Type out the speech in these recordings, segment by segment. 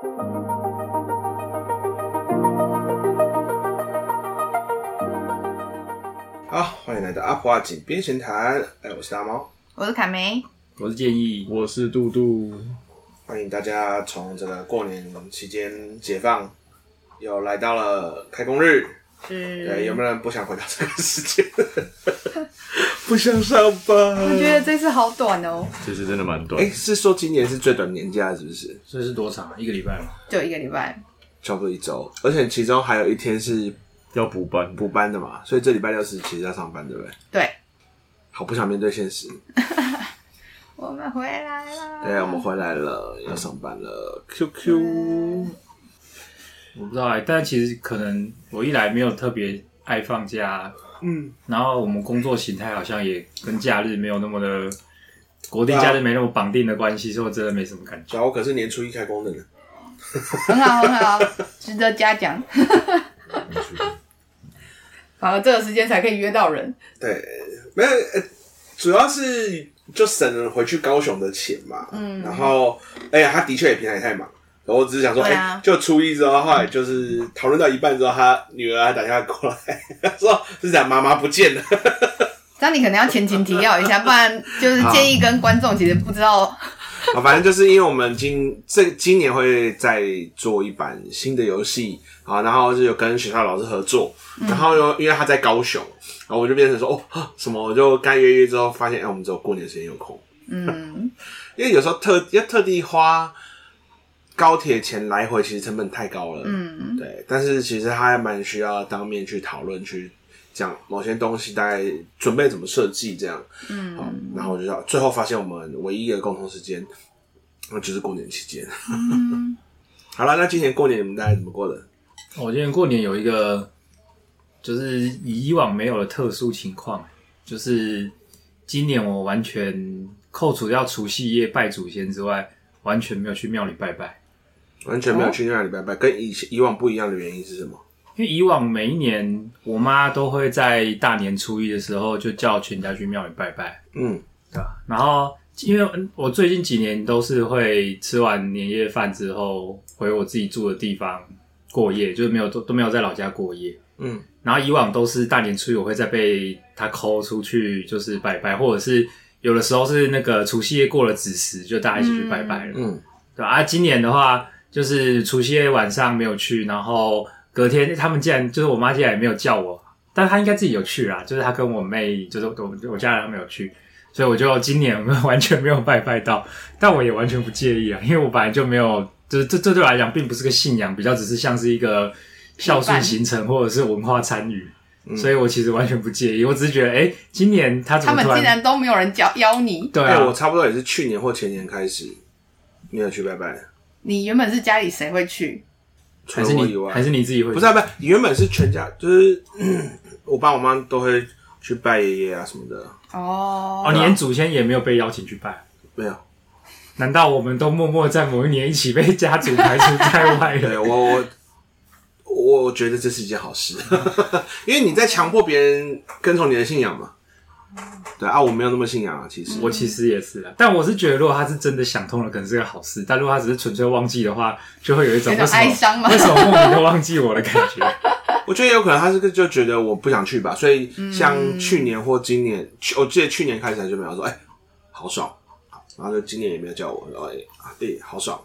好，欢迎来到阿普阿井边闲谈。哎，我是大猫，我是凯梅，我是建议，我是杜杜。欢迎大家从这个过年期间解放，又来到了开工日。是。对，有没有人不想回到这个时间？不想上班。我觉得这次好短哦。这次真的蛮短。哎，是说今年是最短年假，是不是？所以是多长？一个礼拜吗？就一个礼拜，差不多一周。而且其中还有一天是。要补班，补班的嘛，所以这礼拜六是其实要上班，对不对？对。好不想面对现实。我们回来了。对，我们回来了，要上班了。QQ，我不知道哎，但其实可能我一来没有特别爱放假，嗯，然后我们工作形态好像也跟假日没有那么的国定假日没那么绑定的关系，所以我真的没什么感觉。我可是年初一开工的呢。很好，很好，值得嘉奖。反而这个时间才可以约到人。对，没有，主要是就省了回去高雄的钱嘛。嗯。然后，哎呀，他的确也平常也太忙。然后我只是想说，哎、啊欸，就初一之后，后来就是讨论到一半之后，他女儿还打电话过来，说是讲妈妈不见了。这样你可能要前情提要一下，不然就是建议跟观众其实不知道。啊，反正就是因为我们今这今年会再做一版新的游戏。啊，然后就有跟学校老师合作，然后又因为他在高雄，然后我就变成说哦，什么我就该约约之后发现，哎，我们只有过年时间有空。嗯，因为有时候特要特地花高铁钱来回，其实成本太高了。嗯，对。但是其实他还蛮需要当面去讨论，去讲某些东西，大概准备怎么设计这样。嗯，好，然后我就要最后发现我们唯一的共同时间，那就是过年期间。嗯，好了，那今年过年你们大概怎么过的？我今年过年有一个，就是以往没有的特殊情况，就是今年我完全扣除掉除夕夜拜祖先之外，完全没有去庙里拜拜，完全没有去那里拜拜。跟以前以往不一样的原因是什么？因为以往每一年我妈都会在大年初一的时候就叫全家去庙里拜拜，嗯，对吧？然后因为我最近几年都是会吃完年夜饭之后回我自己住的地方。过夜就是没有都都没有在老家过夜，嗯，然后以往都是大年初一我会再被他 call 出去，就是拜拜，或者是有的时候是那个除夕夜过了子时，就大家一起去拜拜了，嗯，对吧？啊，今年的话就是除夕夜晚上没有去，然后隔天他们竟然就是我妈竟然也没有叫我，但她应该自己有去啦，就是她跟我妹就是我我家人没有去，所以我就今年完全没有拜拜到，但我也完全不介意啊，因为我本来就没有。就是这这对我来讲并不是个信仰，比较只是像是一个孝顺行程或者是文化参与，嗯、所以我其实完全不介意。我只是觉得，哎、欸，今年他他们竟然都没有人邀邀你？对、啊欸，我差不多也是去年或前年开始没有去拜拜。你原本是家里谁会去？还是你还是你自己会去？不是、啊，不是，你原本是全家，就是我爸我妈都会去拜爷爷啊什么的。哦哦，你连祖先也没有被邀请去拜？没有。难道我们都默默在某一年一起被家族排除在外了？对，我我我觉得这是一件好事，因为你在强迫别人跟从你的信仰嘛。对啊，我没有那么信仰啊，其实我其实也是啊，但我是觉得，如果他是真的想通了，可能是个好事；但如果他只是纯粹忘记的话，就会有一种为什么哀伤吗？为什么莫名的忘记我的感觉？我觉得有可能他是个就觉得我不想去吧，所以像去年或今年，嗯、我记得去年开始就没有说，哎、欸，好爽。然后就今年也没有叫我，然后哎，对，好爽，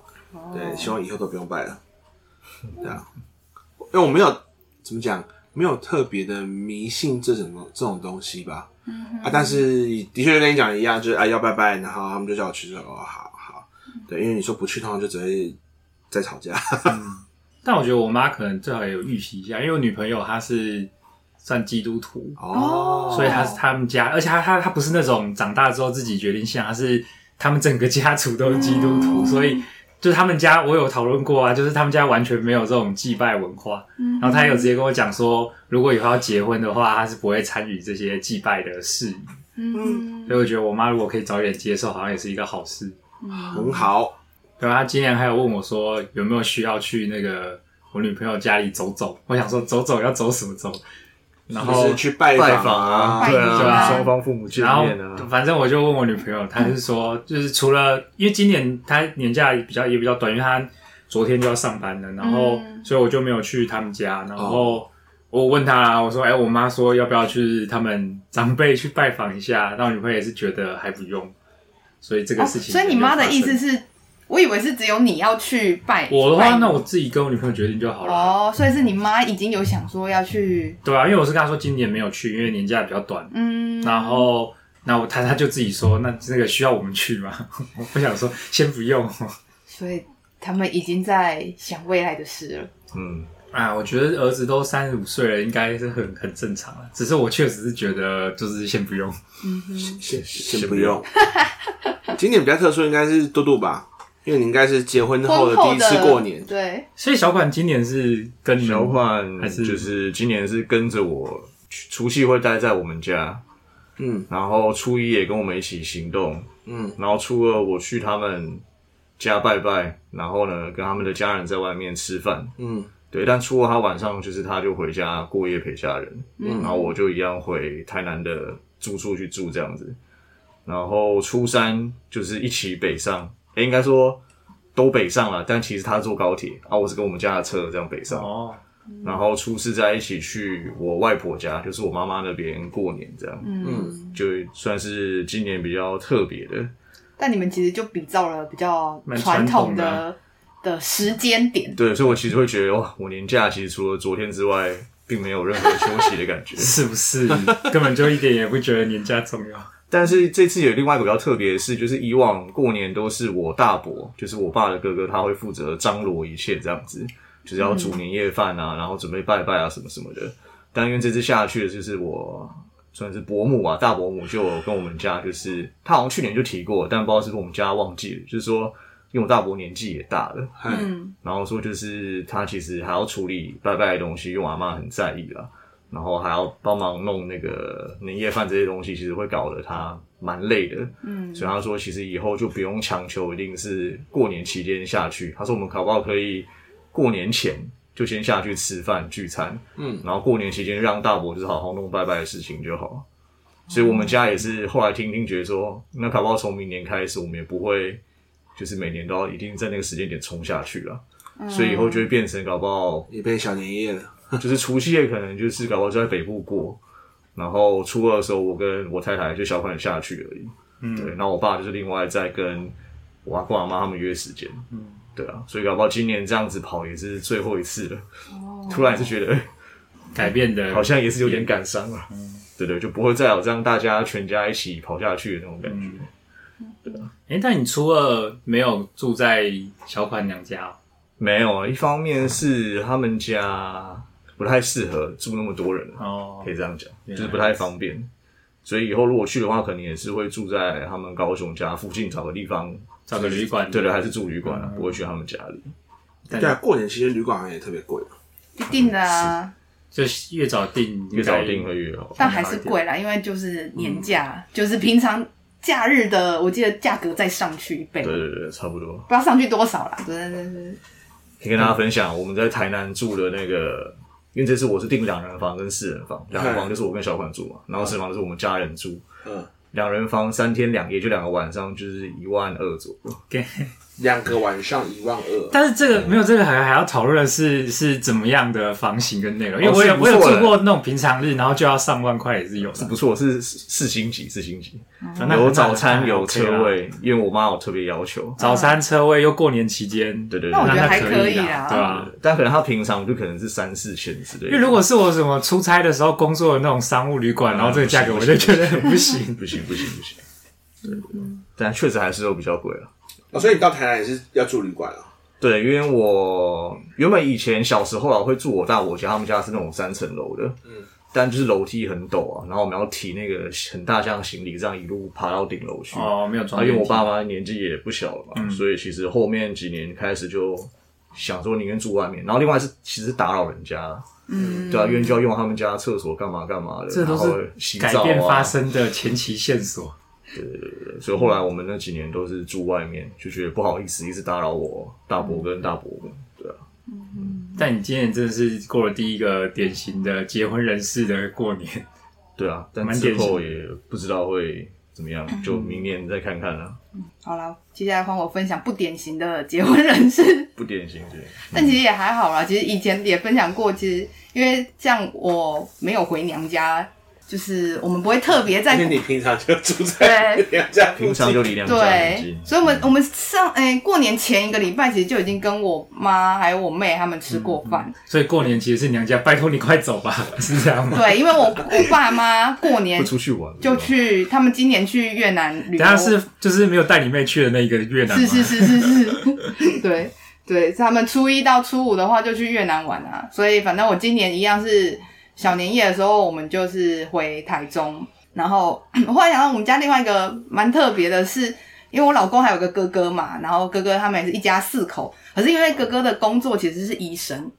对，希望以后都不用拜了，对啊，因为我没有怎么讲，没有特别的迷信这种这种东西吧，嗯、啊，但是的确就跟你讲的一样，就是啊要拜拜，然后他们就叫我去，说哦好好，对，因为你说不去，通常就只会再吵架。嗯、但我觉得我妈可能最好也有预习一下，因为我女朋友她是算基督徒哦，所以她是他们家，而且她她她不是那种长大之后自己决定信仰，她是。他们整个家族都是基督徒，嗯、所以就是他们家，我有讨论过啊，就是他们家完全没有这种祭拜文化。嗯、然后他也有直接跟我讲说，如果以后要结婚的话，他是不会参与这些祭拜的事宜。嗯，所以我觉得我妈如果可以早一点接受，好像也是一个好事。嗯、很好。对啊，他今年还有问我说，有没有需要去那个我女朋友家里走走？我想说，走走要走什么走？然后去拜访啊，对啊，双方父母见面啊。反正我就问我女朋友，她是说，就是除了因为今年她年假比较也比较短，因为她昨天就要上班了，然后、嗯、所以我就没有去他们家。然后我问她，我说：“哎、欸，我妈说要不要去他们长辈去拜访一下？”那我女朋友也是觉得还不用，所以这个事情、哦。所以你妈的意思是，我以为是只有你要去拜。我的话，那我自己跟我女朋友决定就好了。哦，所以是你妈已经有想说要去。对啊，因为我是跟她说今年没有去，因为年假比较短。嗯，然后。那我她她就自己说，那这个需要我们去吗？我不想说，先不用。所以他们已经在想未来的事了。嗯，啊，我觉得儿子都三十五岁了，应该是很很正常了。只是我确实是觉得，就是先不用。嗯哼，先先先不用。今年比较特殊，应该是杜杜吧，因为你应该是结婚后的第一次过年。对，所以小款今年是跟你小款还是？就是今年是跟着我，除夕会待在我们家。嗯，然后初一也跟我们一起行动，嗯，然后初二我去他们家拜拜，然后呢跟他们的家人在外面吃饭，嗯，对，但初二他晚上就是他就回家过夜陪家人，嗯，然后我就一样回台南的住处去住这样子，然后初三就是一起北上，诶应该说都北上了，但其实他坐高铁啊，我是跟我们家的车这样北上哦。然后初四在一起去我外婆家，就是我妈妈那边过年，这样，嗯，就算是今年比较特别的。但你们其实就比照了比较传统的传统的，的时间点，对，所以我其实会觉得，哇，我年假其实除了昨天之外，并没有任何休息的感觉，是不是？根本就一点也不觉得年假重要。但是这次有另外一个比较特别的事，就是以往过年都是我大伯，就是我爸的哥哥，他会负责张罗一切这样子。就是要煮年夜饭啊，然后准备拜拜啊，什么什么的。但因为这次下去的就是我算是伯母啊，大伯母就跟我们家，就是他好像去年就提过，但不知道是不是我们家忘记了。就是说，因为我大伯年纪也大了，嗯，然后说就是他其实还要处理拜拜的东西，因为我阿妈很在意啦，然后还要帮忙弄那个年夜饭这些东西，其实会搞得他蛮累的，嗯，所以他说其实以后就不用强求一定是过年期间下去。他说我们搞不好可以。过年前就先下去吃饭聚餐，嗯，然后过年期间让大伯就是好好弄拜拜的事情就好。所以我们家也是后来听听觉得说，那搞不好从明年开始，我们也不会就是每年都要一定在那个时间点冲下去了。嗯，所以以后就会变成搞不好也变小年夜了，就是除夕夜可能就是搞不好就在北部过，然后初二的时候我跟我太太就小款下去而已，嗯，对，然后我爸就是另外在跟我阿公阿妈他们约时间，嗯。对啊，所以搞不好今年这样子跑也是最后一次了。哦，突然是觉得改变的，好像也是有点感伤了。嗯，对对，就不会再有这样大家全家一起跑下去的那种感觉。嗯、对啊，哎，但你初二没有住在小款娘家？没有啊，一方面是他们家不太适合住那么多人哦，可以这样讲，就是不太方便。所以以后如果去的话，可能也是会住在他们高雄家附近找个地方。找个旅馆，对对，还是住旅馆啊，不会去他们家里。对啊，过年期间旅馆好像也特别贵。一定的啊，就越早订越早订会越好。但还是贵啦，因为就是年假，就是平常假日的，我记得价格再上去一倍。对对对，差不多。不知道上去多少啦，对对对。可以跟大家分享，我们在台南住的那个，因为这次我是订两人房跟四人房，两人房就是我跟小款住嘛，然后四人房就是我们家人住。嗯。两人房三天两夜，就两个晚上，就是一万二左右。两个晚上一万二，但是这个没有这个还还要讨论的是是怎么样的房型跟内容，因为我有我有住过那种平常日，然后就要上万块也是有，是不错，是四星级四星级，有早餐有车位，因为我妈有特别要求，早餐车位又过年期间，对对对，那我觉得还可以啊，对吧？但可能他平常就可能是三四千之类的，因为如果是我什么出差的时候工作的那种商务旅馆，然后这个价格我就觉得很不行，不行不行不行，对，但确实还是都比较贵了。哦，所以你到台南也是要住旅馆啊？对，因为我原本以前小时候啊会住我大我家，他们家是那种三层楼的，嗯，但就是楼梯很陡啊，然后我们要提那个很大箱行李，这样一路爬到顶楼去。哦，没有装。因为我爸妈年纪也不小了嘛，嗯，所以其实后面几年开始就想说宁愿住外面，然后另外是其实打扰人家，嗯，对啊，因为就要用他们家厕所干嘛干嘛的，这都是改变发生的前期线索。对对对，所以后来我们那几年都是住外面，就觉得不好意思一直打扰我大伯跟大伯们，对啊。嗯，但你今年真的是过了第一个典型的结婚人士的过年，对啊，但之后也不知道会怎么样，就明年再看看了。好了，接下来换我分享不典型的结婚人士。不典型对，但其实也还好啦。其实以前也分享过，其实因为像我没有回娘家。就是我们不会特别在，因为你平常就住在娘家，平常就离娘家很近。对，所以我们我们上哎、欸、过年前一个礼拜，其实就已经跟我妈还有我妹他们吃过饭、嗯。所以过年其实是娘家，拜托你快走吧，是这样吗？对，因为我我爸妈过年出去玩，就去他们今年去越南旅游。等下是就是没有带你妹去的那一个越南吗？是是是是是，对对，他们初一到初五的话就去越南玩啊，所以反正我今年一样是。小年夜的时候，我们就是回台中，然后 我后来想到我们家另外一个蛮特别的是，因为我老公还有个哥哥嘛，然后哥哥他们也是一家四口，可是因为哥哥的工作其实是医生，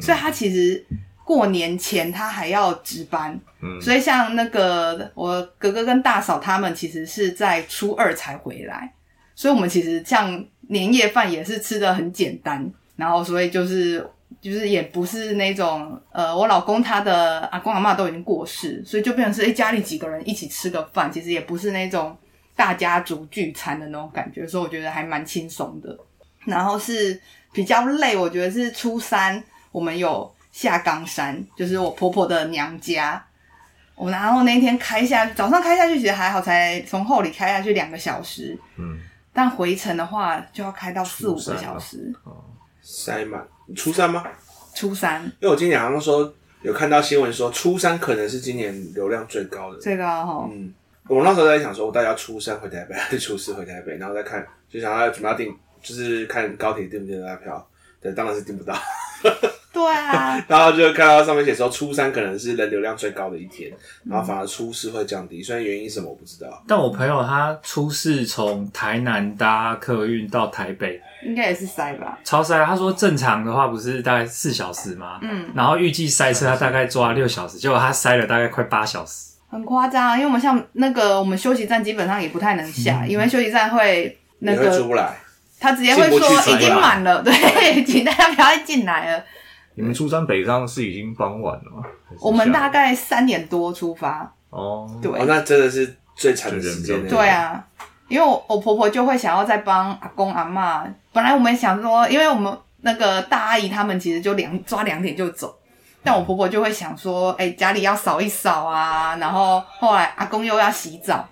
所以他其实过年前他还要值班，所以像那个我哥哥跟大嫂他们其实是在初二才回来，所以我们其实像年夜饭也是吃的很简单，然后所以就是。就是也不是那种，呃，我老公他的阿公阿妈都已经过世，所以就变成是诶、欸、家里几个人一起吃个饭，其实也不是那种大家族聚餐的那种感觉，所以我觉得还蛮轻松的。然后是比较累，我觉得是初三我们有下冈山，就是我婆婆的娘家。我然后那天开下早上开下去其实还好，才从后里开下去两个小时，嗯，但回程的话就要开到四五个小时，哦，塞满。初三吗？初三，因为我今年好像说有看到新闻说初三可能是今年流量最高的，最高哈。嗯，我那时候在想说，我大家初三回台北还是初四回台北，然后再看，就想要准备要订，就是看高铁订不订得到票。对，当然是订不到。对啊，然后就看到上面写说初三可能是人流量最高的一天，然后反而初四会降低，虽然原因什么我不知道。但我朋友他初四从台南搭客运到台北，应该也是塞吧？超塞！他说正常的话不是大概四小时吗？嗯，然后预计塞车他大概抓六小时，结果他塞了大概快八小时，很夸张。因为我们像那个我们休息站基本上也不太能下，嗯、因为休息站会那个出不来，他直接会说已经满了，对，请大家不要再进来了。你们出山北上是已经傍晚了吗？我们大概三点多出发。哦，对，哦，那真的是最长的时间。对啊，因为我我婆婆就会想要再帮阿公阿妈。本来我们想说，因为我们那个大阿姨他们其实就两抓两点就走，但我婆婆就会想说，哎、欸，家里要扫一扫啊。然后后来阿公又要洗澡，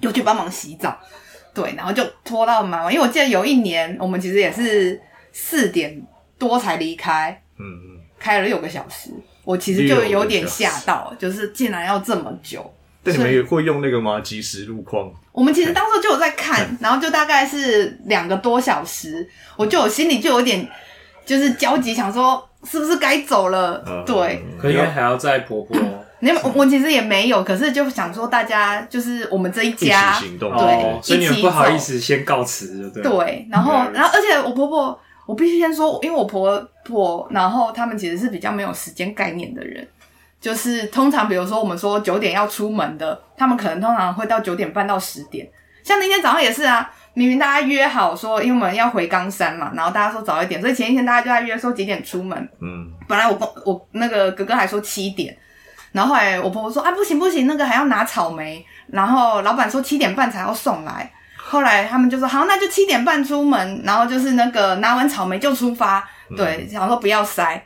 又去帮忙洗澡。对，然后就拖到蛮晚。因为我记得有一年，我们其实也是四点多才离开。嗯嗯，开了六个小时，我其实就有点吓到，就是竟然要这么久。但你们也会用那个吗？即时路况？我们其实当时就有在看，然后就大概是两个多小时，我就我心里就有点就是焦急，想说是不是该走了？嗯、对，可因为还要再婆婆。你我我其实也没有，可是就想说大家就是我们这一家一起行动，对，哦、所以你们不好意思先告辞，对对，然后然后而且我婆婆。我必须先说，因为我婆婆，然后他们其实是比较没有时间概念的人，就是通常比如说我们说九点要出门的，他们可能通常会到九点半到十点。像那天早上也是啊，明明大家约好说，因为我们要回冈山嘛，然后大家说早一点，所以前一天大家就在约说几点出门。嗯，本来我公我那个哥哥还说七点，然后后来我婆婆说啊不行不行，那个还要拿草莓，然后老板说七点半才要送来。后来他们就说好，那就七点半出门，然后就是那个拿完草莓就出发。对，想说不要塞，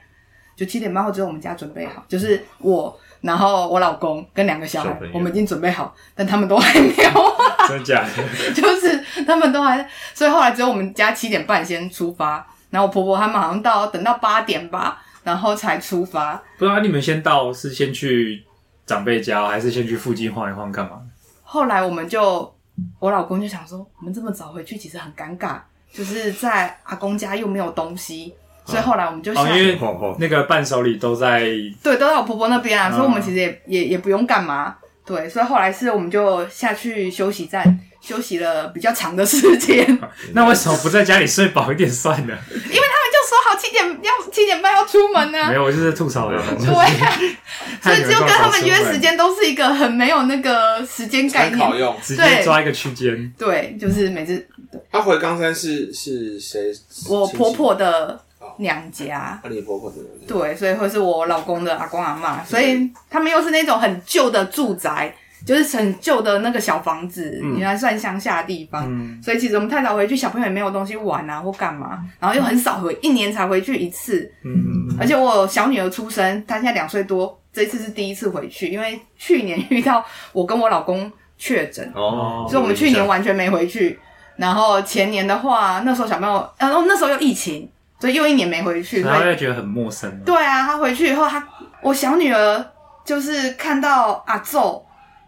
就七点半后只有我们家准备好，就是我，然后我老公跟两个小孩，我们已经准备好，但他们都还没有。真的假的？就是他们都还，所以后来只有我们家七点半先出发，然后我婆婆他们好像到等到八点吧，然后才出发。不知道你们先到是先去长辈家，还是先去附近晃一晃干嘛？后来我们就。我老公就想说，我们这么早回去其实很尴尬，就是在阿公家又没有东西，所以后来我们就想，哦，因为那个伴手礼都在，对，都在我婆婆那边啊，所以我们其实也也也不用干嘛，对，所以后来是我们就下去休息站休息了比较长的时间。那为什么不在家里睡饱一点算了？因为他们就说好七点要七点半要出门呢，啊。没有，我就是吐槽的。对啊，所以只有跟他们约时间都是一个很没有那个时间概念，好用，直接抓一个区间。对，就是每次。他回冈山是是谁？我婆婆的娘家。你婆婆的娘家。对，所以会是我老公的阿公阿妈，所以他们又是那种很旧的住宅。就是很旧的那个小房子，原来算乡下的地方，嗯所以其实我们太早回去，小朋友也没有东西玩啊或干嘛，然后又很少回，一年才回去一次。嗯，而且我小女儿出生，她现在两岁多，这一次是第一次回去，因为去年遇到我跟我老公确诊，哦，所以我们去年完全没回去。然后前年的话，那时候小朋友，然后那时候又疫情，所以又一年没回去。然后会觉得很陌生。对啊，他回去以后，他我小女儿就是看到阿祖。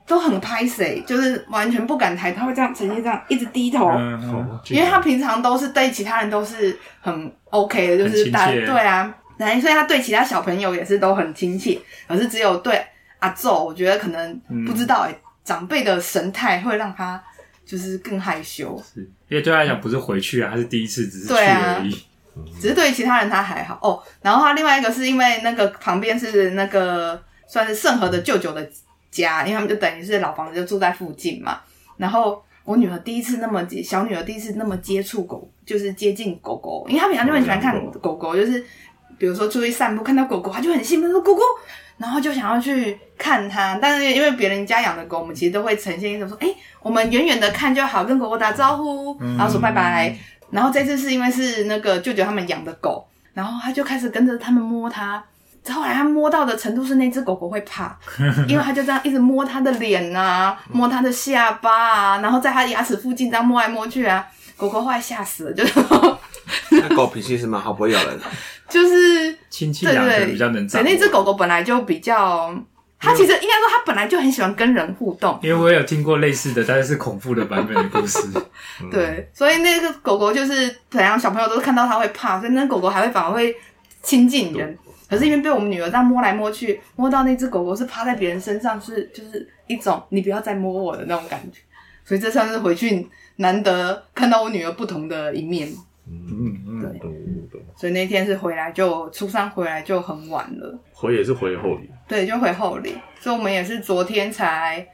都很拍谁，就是完全不敢抬，他会这样呈现这样，一直低头，因为他平常都是对其他人都是很 OK 的，就是大对啊，对，所以他对其他小朋友也是都很亲切，可是只有对阿祖，我觉得可能不知道哎、欸，嗯、长辈的神态会让他就是更害羞，是。因为对他来讲不是回去啊，他是第一次，只是去而已，啊、只是对于其他人他还好。哦。然后他另外一个是因为那个旁边是那个算是圣和的舅舅的。家，因为他们就等于是老房子，就住在附近嘛。然后我女儿第一次那么接，小女儿第一次那么接触狗，就是接近狗狗，因为她平常就很喜欢看狗狗，就是比如说出去散步看到狗狗，她就很兴奋说狗狗，然后就想要去看它。但是因为别人家养的狗，我们其实都会呈现一种说，哎，我们远远的看就好，跟狗狗打招呼，然后说拜拜。嗯、然后这次是因为是那个舅舅他们养的狗，然后他就开始跟着他们摸它。后来他摸到的程度是那只狗狗会怕，因为他就这样一直摸它的脸啊，摸它的下巴啊，然后在它牙齿附近这样摸来摸去啊，狗狗后来吓死了，就 那狗脾气是蛮好，不会咬人。就是亲戚养的比较能长。对，那只狗狗本来就比较，它其实应该说它本来就很喜欢跟人互动。因为我有听过类似的，但是是恐怖的版本的故事。对，所以那个狗狗就是，怎样小朋友都看到它会怕，所以那狗狗还会反而会亲近人。可是因为被我们女儿这样摸来摸去，摸到那只狗狗是趴在别人身上，是就是一种你不要再摸我的那种感觉，所以这算是回去难得看到我女儿不同的一面。嗯嗯，对，所以那天是回来就初三回来就很晚了，回也是回后里，对，就回后里，所以我们也是昨天才，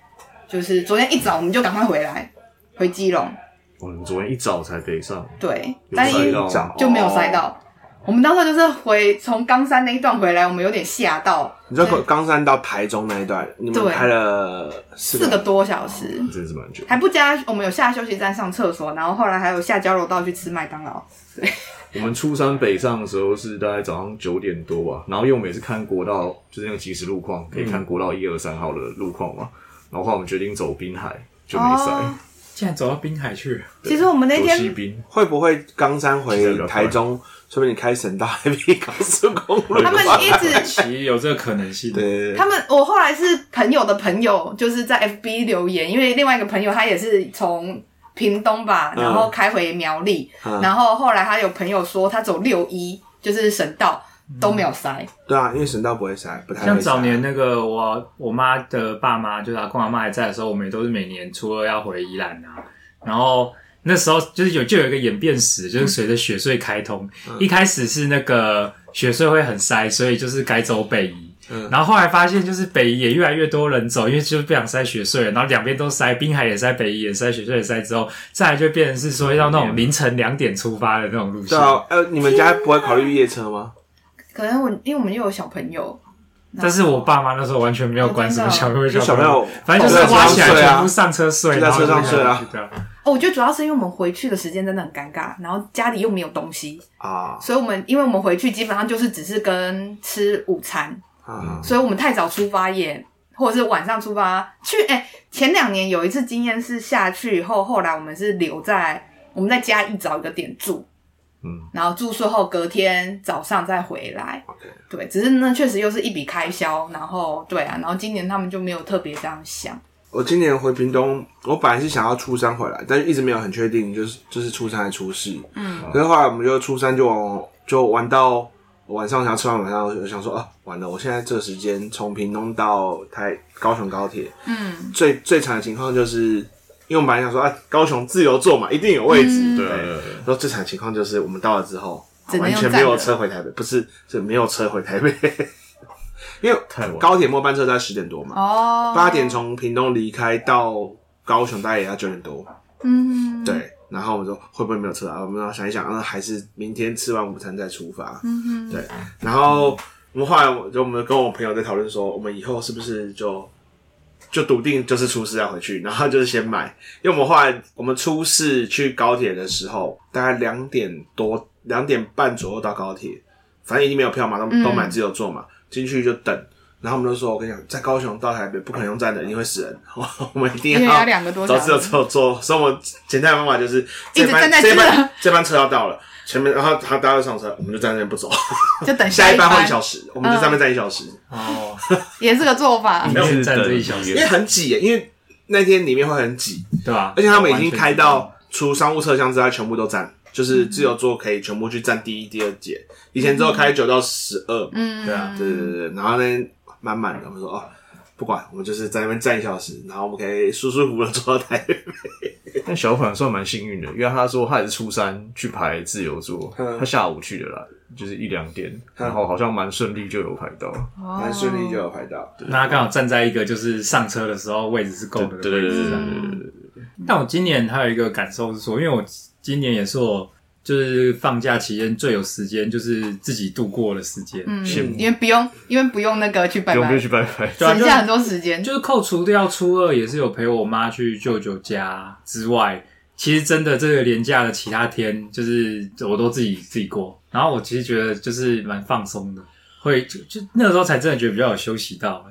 就是昨天一早我们就赶快回来回基隆。我们昨天一早才北上，对，但一早就没有塞到。我们当时就是回从冈山那一段回来，我们有点吓到。你知道冈山到台中那一段，你们开了四个，四个多小时，真是蛮久。还不加，我们有下休息站上厕所，然后后来还有下交流道去吃麦当劳。对，我们出山北上的时候是大概早上九点多吧，然后因为我们也是看国道，就是那个即时路况，可以看国道一二三号的路况嘛。然后后来我们决定走滨海，就没塞。哦、竟然走到滨海去。其实我们那天会不会冈山回台中？说不定你开省道还比高速公路。他们一直其实有这个可能性。对，他们我后来是朋友的朋友，就是在 FB 留言，因为另外一个朋友他也是从屏东吧，然后开回苗栗，嗯、然后后来他有朋友说他走六一，就是省道都没有塞。对啊，因为省道不会塞，不太会塞。像早年那个我我妈的爸妈，就是阿公阿妈还在的时候，我们也都是每年初二要回宜兰啊，然后。那时候就是有就有一个演变史，就是随着雪穗开通，嗯、一开始是那个雪穗会很塞，所以就是改走北宜，嗯、然后后来发现就是北宜也越来越多人走，因为就是不想塞雪隧，然后两边都塞，滨海也塞，北宜也塞，雪隧也塞之后，再来就变成是说要那种凌晨两点出发的那种路线。对啊，呃，你们家不会考虑夜车吗？可能我因为我们又有小朋友。但是我爸妈那时候完全没有管什么小朋友，小朋友，反正就是花起来全部上车睡，在车上睡啊。哦，我觉得主要是因为我们回去的时间真的很尴尬，然后家里又没有东西啊，所以我们因为我们回去基本上就是只是跟吃午餐，所以我们太早出发也，或者是晚上出发去。哎，前两年有一次经验是下去以后，后来我们是留在我们在家一找一个点住。嗯，然后住宿后隔天早上再回来。Okay. 对，只是那确实又是一笔开销。然后对啊，然后今年他们就没有特别这样想。我今年回屏东，我本来是想要初三回来，但是一直没有很确定，就是就是初三还是初四。嗯，可是后来我们就初三就就玩到晚上，想要吃完晚上，我就想说啊，完了，我现在这个时间从屏东到台高雄高铁，嗯，最最惨的情况就是。因为我们本来想说啊，高雄自由坐嘛，一定有位置。嗯、对，然后最惨的情况就是我们到了之后，完全没有车回台北，不是，是没有车回台北。因为高铁末班车在十点多嘛，哦，八点从屏东离开到高雄大概也要九点多。嗯，对。然后我们说会不会没有车啊？我们要想一想，那还是明天吃完午餐再出发。嗯哼，对。然后我们后来就我们跟我朋友在讨论说，我们以后是不是就就笃定就是出事要回去，然后就是先买，因为我们后来我们出事去高铁的时候，大概两点多两点半左右到高铁，反正已经没有票嘛，都都买自由座嘛，进、嗯、去就等。然后我们就说：“我跟你讲，在高雄到台北不可能用站的，一定会死人。我们一定要找自由座坐。所以我们简单的方法就是这班这班这班车要到了，前面然后他大家上车，我们就站在那边不走，就等下一班后一小时，我们就在那边站一小时。哦，也是个做法，没有站这一小时，因为很挤，因为那天里面会很挤，对吧？而且他们已经开到除商务车厢之外，全部都站，就是自由座可以全部去占第一、第二节。以前只有开九到十二，嗯，对啊，对对对对，然后呢？满满的，我们说哦，不管，我们就是在那边站一小时，然后我们可以舒舒服服的坐到台北。但小款算蛮幸运的，因为他说他也是初三去排自由座，嗯、他下午去的啦，就是一两点，嗯、然后好像蛮顺利就有排到，蛮顺、嗯、利就有排到。对那他刚好站在一个就是上车的时候位置是够的，对对对对对对对。但我今年还有一个感受是说，因为我今年也是我。就是放假期间最有时间，就是自己度过的时间。嗯，因为不用，因为不用那个去拜拜，不用去拜拜，省下很多时间。就是扣除掉初二也是有陪我妈去舅舅家之外，其实真的这个连假的其他天，就是我都自己自己过。然后我其实觉得就是蛮放松的，会就就那个时候才真的觉得比较有休息到。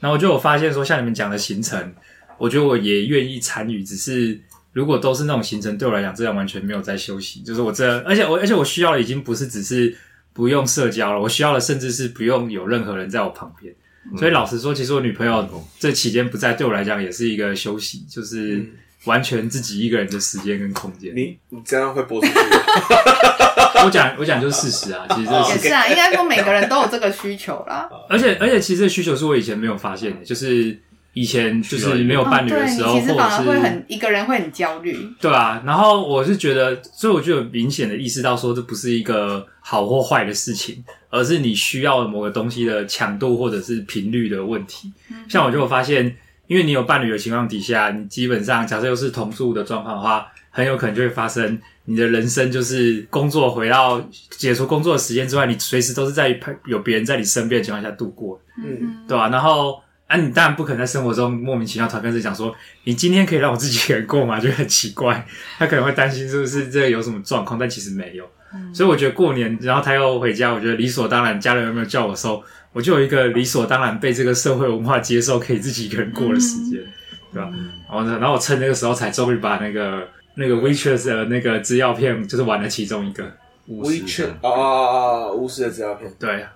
然后我就有发现说，像你们讲的行程，我觉得我也愿意参与，只是。如果都是那种行程，对我来讲，这样完全没有在休息。就是我这，而且我，而且我需要的已经不是只是不用社交了，我需要的甚至是不用有任何人在我旁边。嗯、所以老实说，其实我女朋友这期间不在，对我来讲也是一个休息，就是完全自己一个人的时间跟空间。你你这样会播出去？我讲我讲就是事实啊，其实这也是啊，应该说每个人都有这个需求啦。而且而且，其实这个需求是我以前没有发现的，就是。以前就是没有伴侣的时候，哦、其实反而会很一个人会很焦虑。对啊，然后我是觉得，所以我就有明显的意识到说，这不是一个好或坏的事情，而是你需要某个东西的强度或者是频率的问题。嗯、像我就发现，因为你有伴侣的情况底下，你基本上假设又是同住的状况的话，很有可能就会发生你的人生就是工作回到解除工作的时间之外，你随时都是在有别人在你身边的情况下度过。嗯，对吧、啊？然后。啊，你当然不可能在生活中莫名其妙突然跟自己讲说，你今天可以让我自己一个人过吗？就很奇怪，他可能会担心是不是这个有什么状况，但其实没有。嗯、所以我觉得过年，然后他又回家，我觉得理所当然，家人有没有叫我收，我就有一个理所当然被这个社会文化接受，可以自己一个人过的时间，嗯、对吧？然后呢，然后我趁那个时候才终于把那个那个 WeChat 的那个资料片，就是玩了其中一个 WeChat 啊啊啊！巫师的资料片，对。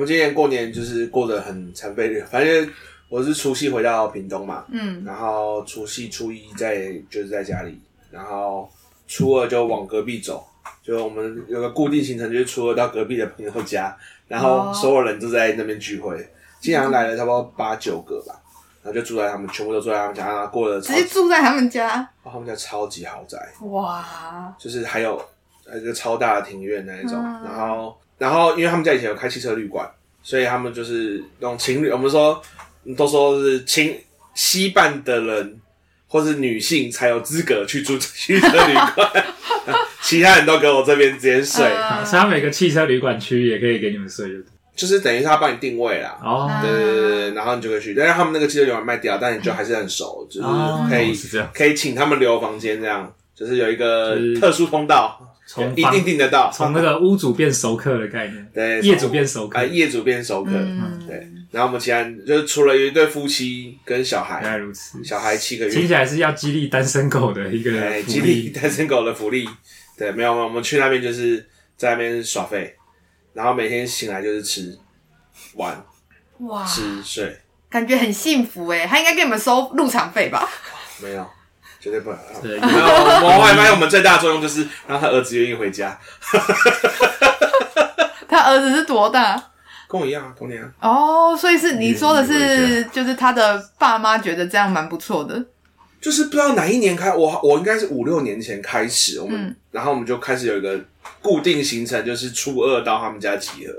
我们今年过年就是过得很残废日，反正我是除夕回到屏东嘛，嗯，然后除夕初一在就是在家里，然后初二就往隔壁走，就我们有个固定行程，就是初二到隔壁的朋友家，然后所有人都在那边聚会，经常来了差不多八九个吧，然后就住在他们，全部都住在他们家，然后过了直接住在他们家，哦，他们家超级豪宅，哇，就是还有还有一个超大的庭院那一种，嗯、然后。然后，因为他们家以前有开汽车旅馆，所以他们就是那种情侣。我们说，都说是情西半的人，或是女性才有资格去住汽车旅馆，其他人都给我这边直接睡。Uh, 所以，他每个汽车旅馆区也可以给你们睡，就是等于他帮你定位啦。哦，oh. 对对对，然后你就可以去。但是他们那个汽车旅馆卖掉，但你就还是很熟，就是可以、oh, 是这样可以请他们留房间，这样就是有一个特殊通道。从一定订得到，从那个屋主变熟客的概念，对，业主变熟客，啊，业主变熟客，嗯，对。然后我们其他就是除了一对夫妻跟小孩，原来如此，小孩七个月，听起来是要激励单身狗的一个，对，激励单身狗的福利。对，没有没有，我们去那边就是在那边耍废，然后每天醒来就是吃、玩、哇，吃睡，感觉很幸福诶。他应该给你们收入场费吧？没有。绝对不能。对，没有，我后来发现我们最大的作用就是让他儿子愿意回家。他儿子是多大？跟我一样啊，同年啊。哦，所以是你说的是，就是他的爸妈觉得这样蛮不错的。就是不知道哪一年开，我我应该是五六年前开始，我们、嗯、然后我们就开始有一个固定行程，就是初二到他们家集合。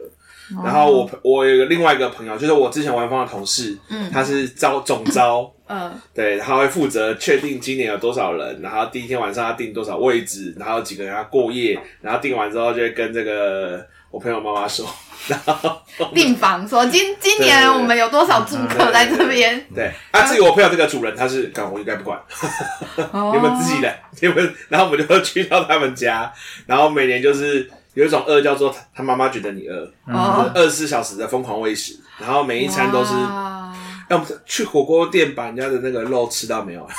然后我我有个另外一个朋友，就是我之前玩方的同事，嗯，他是招总招，嗯，对，他会负责确定今年有多少人，然后第一天晚上要订多少位置，然后几个人要过夜，然后订完之后就会跟这个我朋友妈妈说。然后 订房说今今年我们有多少住客在这边？对，啊，至于我朋友这个主人，他是，干我应该不管，你们自己的，你们，然后我们就去到他们家，然后每年就是有一种饿叫做他妈妈觉得你饿，二十四小时的疯狂喂食，然后每一餐都是，要不去火锅店把人家的那个肉吃到没有？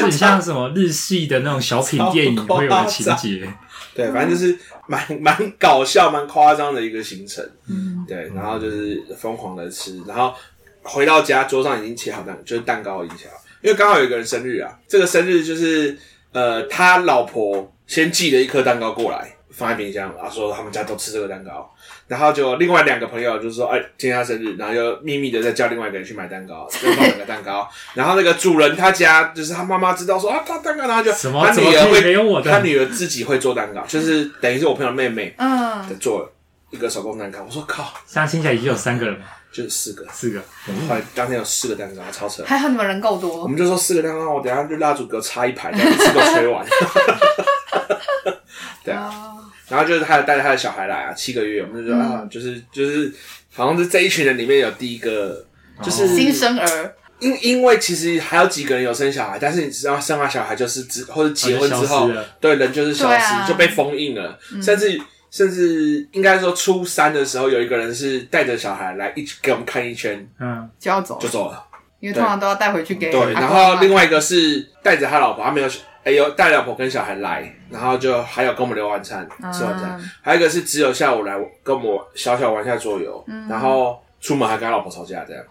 很像什么日系的那种小品电影会有的情节，对，反正就是。蛮蛮搞笑、蛮夸张的一个行程，嗯，对，然后就是疯狂的吃，然后回到家桌上已经切好蛋，就是蛋糕已经切好，因为刚好有一个人生日啊，这个生日就是呃他老婆先寄了一颗蛋糕过来，放在冰箱，然后说他们家都吃这个蛋糕。然后就另外两个朋友就说：“哎，今天他生日，然后就秘密的再叫另外一个人去买蛋糕，又放两个蛋糕。然后那个主人他家就是他妈妈知道说啊，他蛋糕，然后就什么他女儿会没有我的他女儿自己会做蛋糕，就是等于是我朋友妹妹嗯做一个手工蛋糕。我说靠，现在听起来已经有三个人了，就是四个，四个。后来当天有四个蛋糕，超扯。还好你们人够多，我们就说四个蛋糕，我等下就蜡烛给我插一排，一次都吹完。对啊。”然后就是他带着他的小孩来啊，七个月，我们就说、嗯、啊，就是就是，好像是这一群人里面有第一个，就是新生儿。因因为其实还有几个人有生小孩，但是你知道生完小孩就是之或者结婚之后，对人就是消失，啊、就被封印了，嗯、甚至甚至应该说初三的时候，有一个人是带着小孩来一起给我们看一圈，嗯，就要走，就走了，因为通常都要带回去给对。然后另外一个是带着他老婆，他没有。哎有带老婆跟小孩来，然后就还有跟我们留晚餐、吃晚餐。嗯、还有一个是只有下午来跟我们小小玩一下桌游，嗯、然后出门还跟他老婆吵架，这样。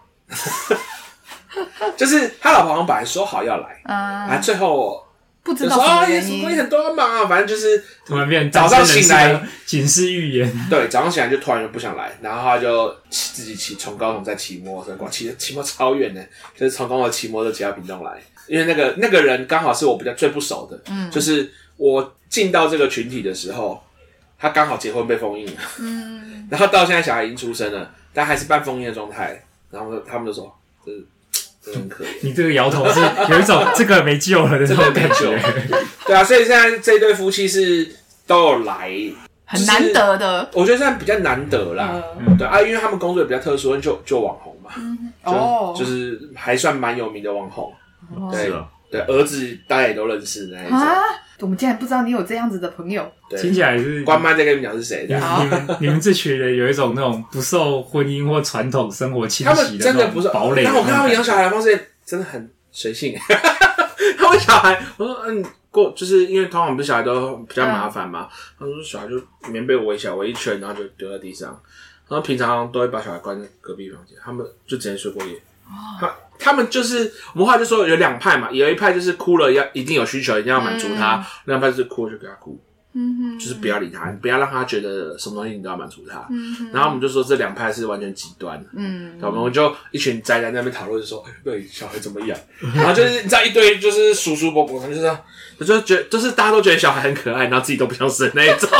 就是他老婆好像本来说好要来，啊、嗯，最后不知道什么原因，很多忙啊，反正就是突然变早上醒来警示预言，对，早上醒来就突然就不想来，然后他就自己骑从高雄再骑摩托车，骑骑摩超远的，就是从高雄骑摩托车骑到屏东来。因为那个那个人刚好是我比较最不熟的，嗯，就是我进到这个群体的时候，他刚好结婚被封印了，嗯，然后到现在小孩已经出生了，但还是半封印的状态，然后他们就说，这这很可怜。你这个摇头是有一种这个没救了的这种感觉，对啊，所以现在这对夫妻是都有来，很难得的，我觉得现在比较难得啦，嗯，对啊，因为他们工作也比较特殊，就就网红嘛，嗯，哦，就是还算蛮有名的网红。对，对，儿子大家也都认识那一种。啊，我们竟然不知道你有这样子的朋友。听起来是关麦在跟你们讲是谁？你们你们这群人有一种那种不受婚姻或传统生活侵袭的，真的不是堡垒。但我看他们养小孩的方式真的很随性。他们小孩，我说嗯，过就是因为通常不是小孩都比较麻烦嘛。他说小孩就棉被围起来围一圈，然后就丢在地上。然后平常都会把小孩关在隔壁房间，他们就直接睡过夜。他他们就是我们话就说有两派嘛，有一派就是哭了要一定有需求，一定要满足他；另一派就是哭了就给他哭，嗯哼，就是不要理他，不要让他觉得什么东西你都要满足他。嗯哼，然后我们就说这两派是完全极端。嗯，我们就一群宅在那边讨论说，哎，对小孩怎么养？然后就是在一堆就是叔叔伯伯，就是就觉就是大家都觉得小孩很可爱，然后自己都不想生那一种。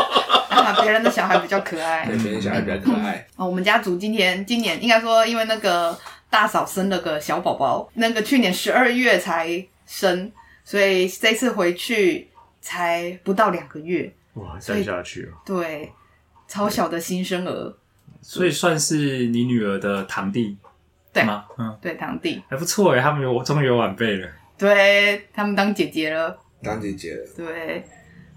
啊，别人的小孩比较可爱，对，别人小孩比较可爱。哦，我们家族今天今年应该说因为那个。大嫂生了个小宝宝，那个去年十二月才生，所以这次回去才不到两个月，哇，生下去了，对，超小的新生儿，所以算是你女儿的堂弟，对吗？嗯，对，堂弟。还不错哎，他们有终于有晚辈了，对他们当姐姐了，当姐姐了，对，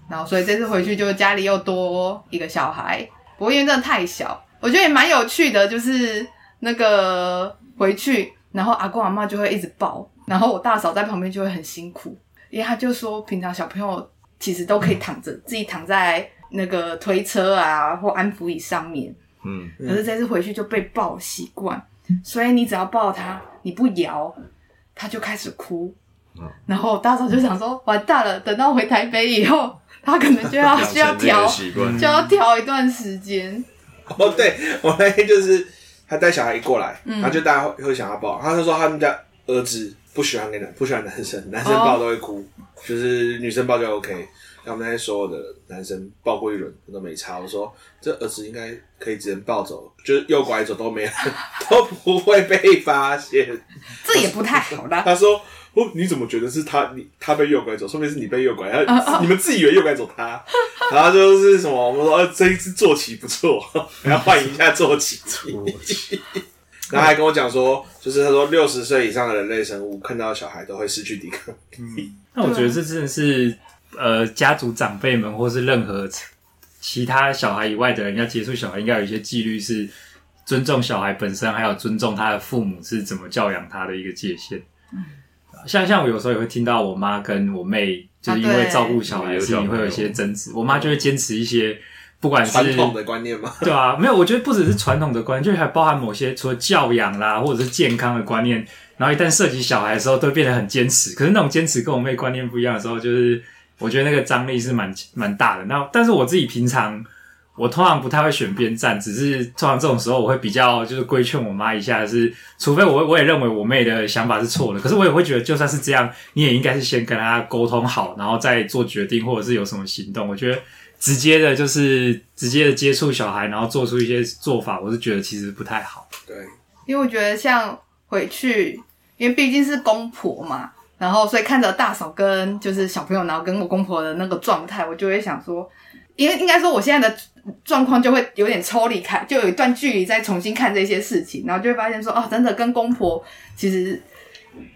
然后所以这次回去就家里又多一个小孩，不过因为真的太小，我觉得也蛮有趣的，就是那个。回去，然后阿公阿妈就会一直抱，然后我大嫂在旁边就会很辛苦，因为他就说平常小朋友其实都可以躺着，嗯、自己躺在那个推车啊或安抚椅上面，嗯，可是这次回去就被抱习惯，所以你只要抱他，你不摇，他就开始哭，嗯、然后大嫂就想说完蛋了，等到回台北以后，他可能就要 需要调，就要调一段时间。哦，对，我那天就是。他带小孩一过来，然后就大家会会想要抱。他就说他们家儿子不喜欢给男不喜欢男生，男生抱都会哭，就是女生抱就 OK。我们那些所有的男生抱过一轮都没差。我说这儿子应该可以直接抱走，就是右拐走都没人，都不会被发现。这也不太好啦。他说：“哦，你怎么觉得是他？你他被诱拐走，说明是你被诱拐。他、uh, uh. 你们自己以为诱拐走他，然后就是什么？我们说、啊、这一次坐骑不错，要换一下坐骑。然后还跟我讲说，就是他说六十岁以上的人类生物看到小孩都会失去抵抗 力。那我觉得这真的是。”呃，家族长辈们或是任何其他小孩以外的人要接触小孩，应该有一些纪律，是尊重小孩本身，还有尊重他的父母是怎么教养他的一个界限。嗯，像像我有时候也会听到我妈跟我妹，就是因为照顾小孩的事情会有一些争执，我妈就会坚持一些，不管是传统的观念嘛，对啊，没有，我觉得不只是传统的观念，就还包含某些除了教养啦，或者是健康的观念，然后一旦涉及小孩的时候，都变得很坚持。可是那种坚持跟我妹观念不一样的时候，就是。我觉得那个张力是蛮蛮大的。那但是我自己平常我通常不太会选边站，只是通常这种时候我会比较就是规劝我妈一下，是除非我我也认为我妹的想法是错的，可是我也会觉得就算是这样，你也应该是先跟她沟通好，然后再做决定，或者是有什么行动。我觉得直接的就是直接的接触小孩，然后做出一些做法，我是觉得其实不太好。对，因为我觉得像回去，因为毕竟是公婆嘛。然后，所以看着大嫂跟就是小朋友，然后跟我公婆的那个状态，我就会想说，因为应该说我现在的状况就会有点抽离开，就有一段距离再重新看这些事情，然后就会发现说，哦，真的跟公婆其实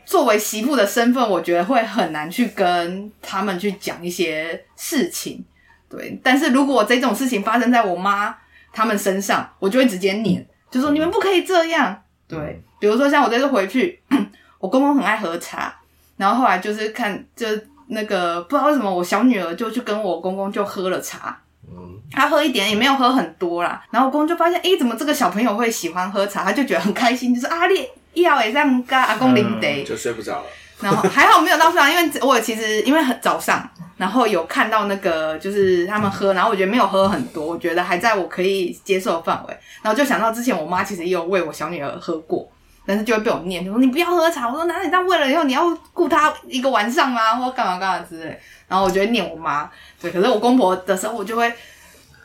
作为媳妇的身份，我觉得会很难去跟他们去讲一些事情，对。但是如果这种事情发生在我妈他们身上，我就会直接念，就说你们不可以这样，对。比如说像我这次回去，我公公很爱喝茶。然后后来就是看，就那个不知道为什么，我小女儿就去跟我公公就喝了茶，嗯，他喝一点也没有喝很多啦。然后我公公就发现，诶，怎么这个小朋友会喜欢喝茶？他就觉得很开心，就是啊，你要也这样跟阿公啉茶，就睡不着了。然后还好没有到睡着，因为我其实因为很早上，然后有看到那个就是他们喝，然后我觉得没有喝很多，我觉得还在我可以接受的范围。然后就想到之前我妈其实也有喂我小女儿喝过。但是就会被我念，就说你不要喝茶。我说哪里？那为了以后你要顾他一个晚上吗？或干嘛干嘛之类。然后我就会念我妈。对，可是我公婆的时候，我就会，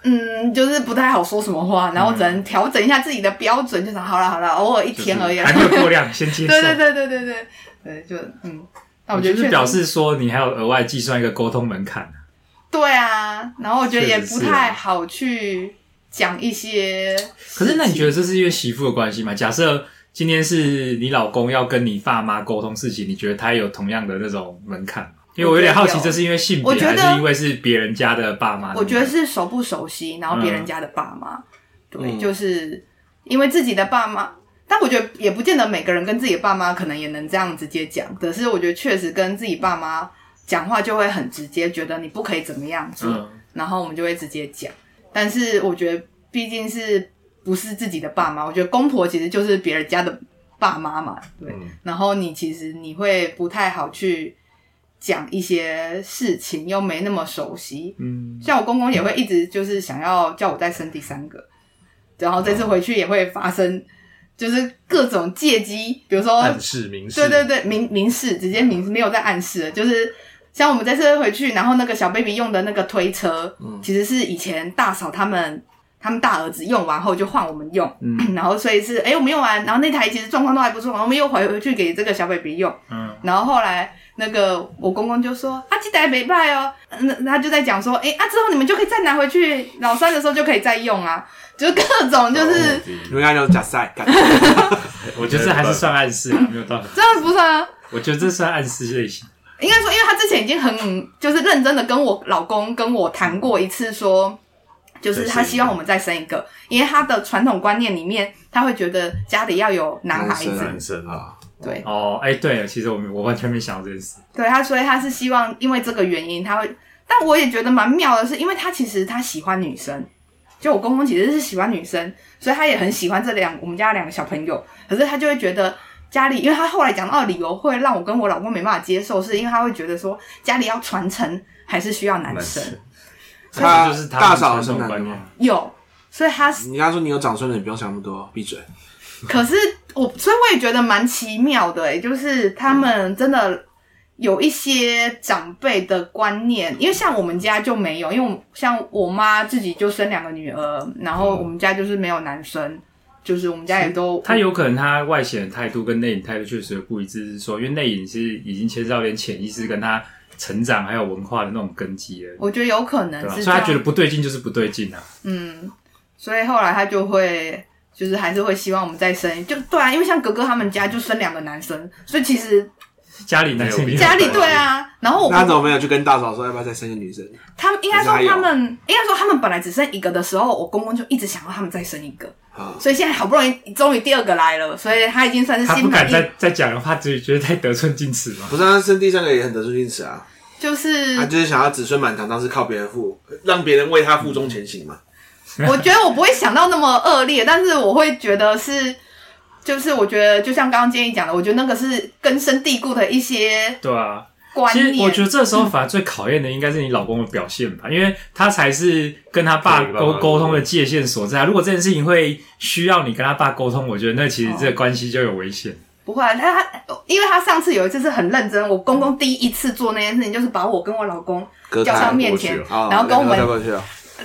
嗯，就是不太好说什么话，然后只能调整一下自己的标准，就是好了好了，偶尔一天而已。还没有过量，先接受。对对对对对对对，就嗯。那我觉得就是表示说你还有额外计算一个沟通门槛。对啊，然后我觉得也不太好去讲一些。可是那你觉得这是因为媳妇的关系吗？假设。今天是你老公要跟你爸妈沟通事情，你觉得他有同样的那种门槛？因为我有点好奇，这是因为性别，还是因为是别人家的爸妈？我觉得是熟不熟悉，然后别人家的爸妈，嗯、对，就是因为自己的爸妈。但我觉得也不见得每个人跟自己的爸妈可能也能这样直接讲。可是我觉得确实跟自己爸妈讲话就会很直接，觉得你不可以怎么样子，嗯、然后我们就会直接讲。但是我觉得毕竟是。不是自己的爸妈，我觉得公婆其实就是别人家的爸妈嘛，对。嗯、然后你其实你会不太好去讲一些事情，又没那么熟悉。嗯，像我公公也会一直就是想要叫我再生第三个，然后这次回去也会发生，就是各种借机，比如说暗示、明示，对对对，明明示，直接明示，没有在暗示，就是像我们这次回去，然后那个小 baby 用的那个推车，嗯，其实是以前大嫂他们。他们大儿子用完后就换我们用，嗯、然后所以是哎、欸、我们用完，然后那台其实状况都还不错，我们又回回去给这个小 baby 用，嗯，然后后来那个我公公就说啊这台没败哦，那他就在讲说哎、欸、啊之后你们就可以再拿回去老三的时候就可以再用啊，就是各种就是因为他有假赛，我觉得这还是算暗示，没有道理，这样不算啊，我觉得这算暗示类型，应该说因为他之前已经很就是认真的跟我老公跟我谈过一次说。就是他希望我们再生一个，因为他的传统观念里面，他会觉得家里要有男孩子。男生啊，对。哦，哎、欸，对，其实我我完全没想到这件事。对他，所以他是希望因为这个原因，他会。但我也觉得蛮妙的是，因为他其实他喜欢女生，就我公公其实是喜欢女生，所以他也很喜欢这两我们家两个小朋友。可是他就会觉得家里，因为他后来讲到的理由会让我跟我老公没办法接受，是因为他会觉得说家里要传承还是需要男生。他就是他大嫂是男的吗？有，所以他你刚说你有长孙了，你不用想那么多，闭嘴。可是我，所以我也觉得蛮奇妙的，诶就是他们真的有一些长辈的观念，因为像我们家就没有，因为像我妈自己就生两个女儿，然后我们家就是没有男生，就是我们家也都。他有可能他外显的态度跟内隐态度确实不一致，是说因为内隐是已经牵涉到点潜意识跟他成长还有文化的那种根基了。我觉得有可能是，所以他觉得不对劲就是不对劲啊。嗯，所以后来他就会就是还是会希望我们再生，就对啊，因为像哥哥他们家就生两个男生，所以其实。家里男生家里对啊，然后我那怎么没有去跟大嫂说要不要再生个女生？他们应该说他们应该说他们本来只剩一个的时候，我公公就一直想要他们再生一个，所以现在好不容易终于第二个来了，所以他已经算是心满意。他不敢再再讲的话，自己觉得太得寸进尺了。不是，他生第三个也很得寸进尺啊，就是他就是想要子孙满堂，当时靠别人负，让别人为他负重前行嘛。我觉得我不会想到那么恶劣，但是我会觉得是。就是我觉得，就像刚刚建议讲的，我觉得那个是根深蒂固的一些对啊观念。其实我觉得这时候反而最考验的应该是你老公的表现吧，嗯、因为他才是跟他爸沟沟通的界限所在。如果这件事情会需要你跟他爸沟通，我觉得那其实这个关系就有危险。不会，他他因为他上次有一次是很认真，我公公第一次做那件事情，就是把我跟我老公叫到面前，然后跟我们。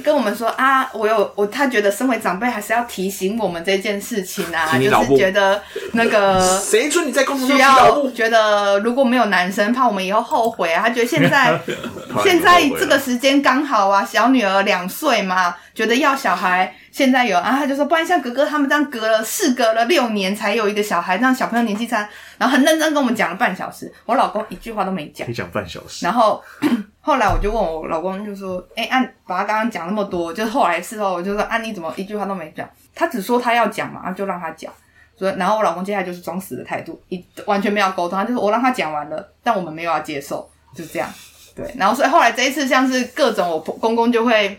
跟我们说啊，我有我，他觉得身为长辈还是要提醒我们这件事情啊，就是觉得那个 谁说你在公司需要觉得如果没有男生，怕我们以后后悔啊。他觉得现在 现在这个时间刚好啊，小女儿两岁嘛，觉得要小孩现在有啊，他就说不然像哥哥他们这样隔了事隔了六年才有一个小孩，这样小朋友年纪差，然后很认真跟我们讲了半小时，我老公一句话都没讲，你讲半小时，然后。后来我就问我老公，就说：“哎、欸，按把他刚刚讲那么多，就后来事后我就说，啊你怎么一句话都没讲？他只说他要讲嘛，就让他讲。所以，然后我老公接下来就是装死的态度，一完全没有沟通，他就是我让他讲完了，但我们没有要接受，就这样。对，然后所以后来这一次像是各种我公公就会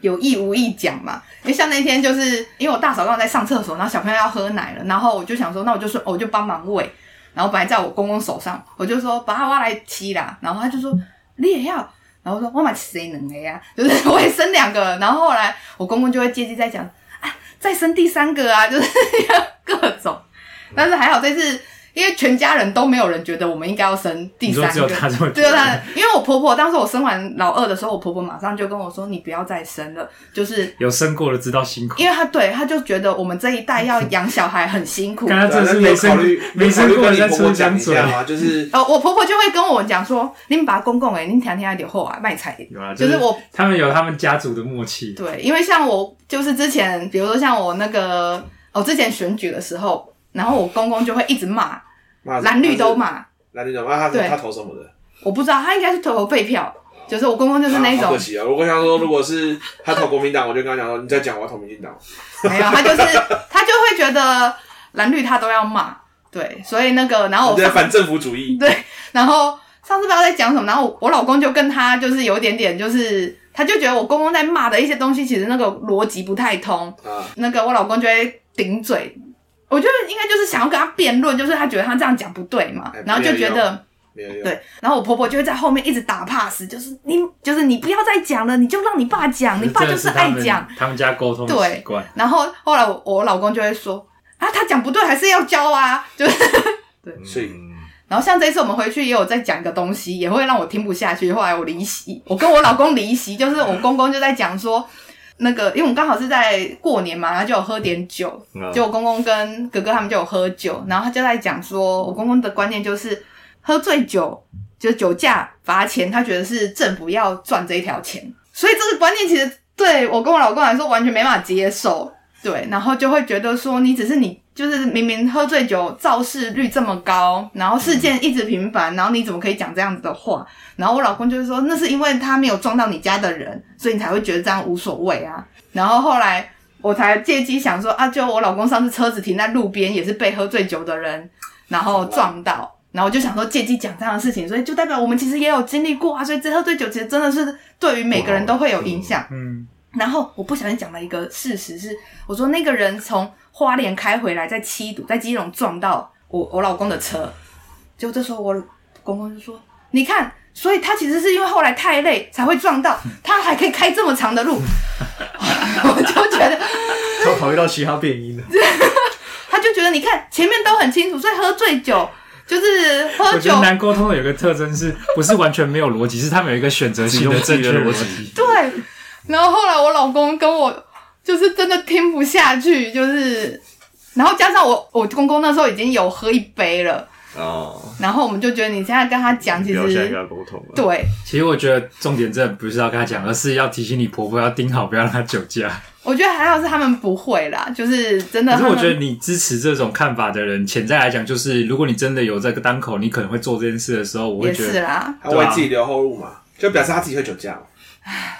有意无意讲嘛，因为像那天就是因为我大嫂刚刚在上厕所，然后小朋友要喝奶了，然后我就想说，那我就说我就帮忙喂，然后本来在我公公手上，我就说把他挖来吃啦，然后他就说。你也要，然后说我买谁能的呀？就是我也生两个，然后后来我公公就会借机再讲，啊，再生第三个啊，就是 各种，但是还好这次。因为全家人都没有人觉得我们应该要生第三个，只有他这么觉得。只有他，因为我婆婆当时我生完老二的时候，我婆婆马上就跟我说：“你不要再生了。”就是有生过了知道辛苦。因为她对她就觉得我们这一代要养小孩很辛苦。刚刚这是没生没生过的在出讲嘴啊，就是哦，我婆婆就会跟我讲说：“你们把公公诶，你天天点后啊，卖菜。”有啊，就是我他们有他们家族的默契。对，因为像我就是之前，比如说像我那个我之前选举的时候，然后我公公就会一直骂。蓝绿都骂，蓝绿都骂，他他投什么的？我不知道，他应该是投废票。就是我公公就是那种。可惜啊！如果想说，如果是他投国民党，我就跟他讲说：“你再讲，我要投民进党。”没有，他就是 他就会觉得蓝绿他都要骂，对，所以那个然后我在反政府主义，对，然后上次不知道在讲什么，然后我老公就跟他就是有一点点，就是他就觉得我公公在骂的一些东西，其实那个逻辑不太通啊。那个我老公就会顶嘴。我觉得应该就是想要跟他辩论，就是他觉得他这样讲不对嘛，欸、然后就觉得对，然后我婆婆就会在后面一直打 pass，就是你就是你不要再讲了，你就让你爸讲，你爸就是爱讲，他们家沟通对，然后后来我我老公就会说啊，他讲不对还是要教啊，就是 对，所以，然后像这次我们回去也有在讲一个东西，也会让我听不下去，后来我离席，我跟我老公离席，就是我公公就在讲说。那个，因为我们刚好是在过年嘛，然后就有喝点酒，就我公公跟哥哥他们就有喝酒，然后他就在讲说，我公公的观念就是喝醉酒就酒驾罚钱，他觉得是政府要赚这一条钱，所以这个观念其实对我跟我老公来说完全没办法接受，对，然后就会觉得说你只是你。就是明明喝醉酒肇事率这么高，然后事件一直频繁，然后你怎么可以讲这样子的话？然后我老公就是说，那是因为他没有撞到你家的人，所以你才会觉得这样无所谓啊。然后后来我才借机想说啊，就我老公上次车子停在路边，也是被喝醉酒的人然后撞到，然后我就想说借机讲这样的事情，所以就代表我们其实也有经历过啊。所以这喝醉酒其实真的是对于每个人都会有影响。嗯。然后我不小心讲了一个事实是，我说那个人从。花莲开回来，在七堵，在基隆撞到我我老公的车，结果这时候我公公就说：“你看，所以他其实是因为后来太累才会撞到，他还可以开这么长的路。” 我就觉得，他考虑到其他变因了。他就觉得，你看前面都很清楚，所以喝醉酒就是喝酒我觉得难沟通的有个特征是不是完全没有逻辑，是他们有一个选择性的正确逻辑。对，然后后来我老公跟我就是真的听不下去，就是，然后加上我我公公那时候已经有喝一杯了。哦，然后我们就觉得你现在跟他讲，其实现在跟他沟通了。对，其实我觉得重点真的不是要跟他讲，而是要提醒你婆婆要盯好，不要让他酒驾。我觉得还好是他们不会啦，就是真的。可是我觉得你支持这种看法的人，潜在来讲就是，如果你真的有这个当口，你可能会做这件事的时候，我会觉得，也是啦，他为自己留后路嘛，就表示他自己会酒驾。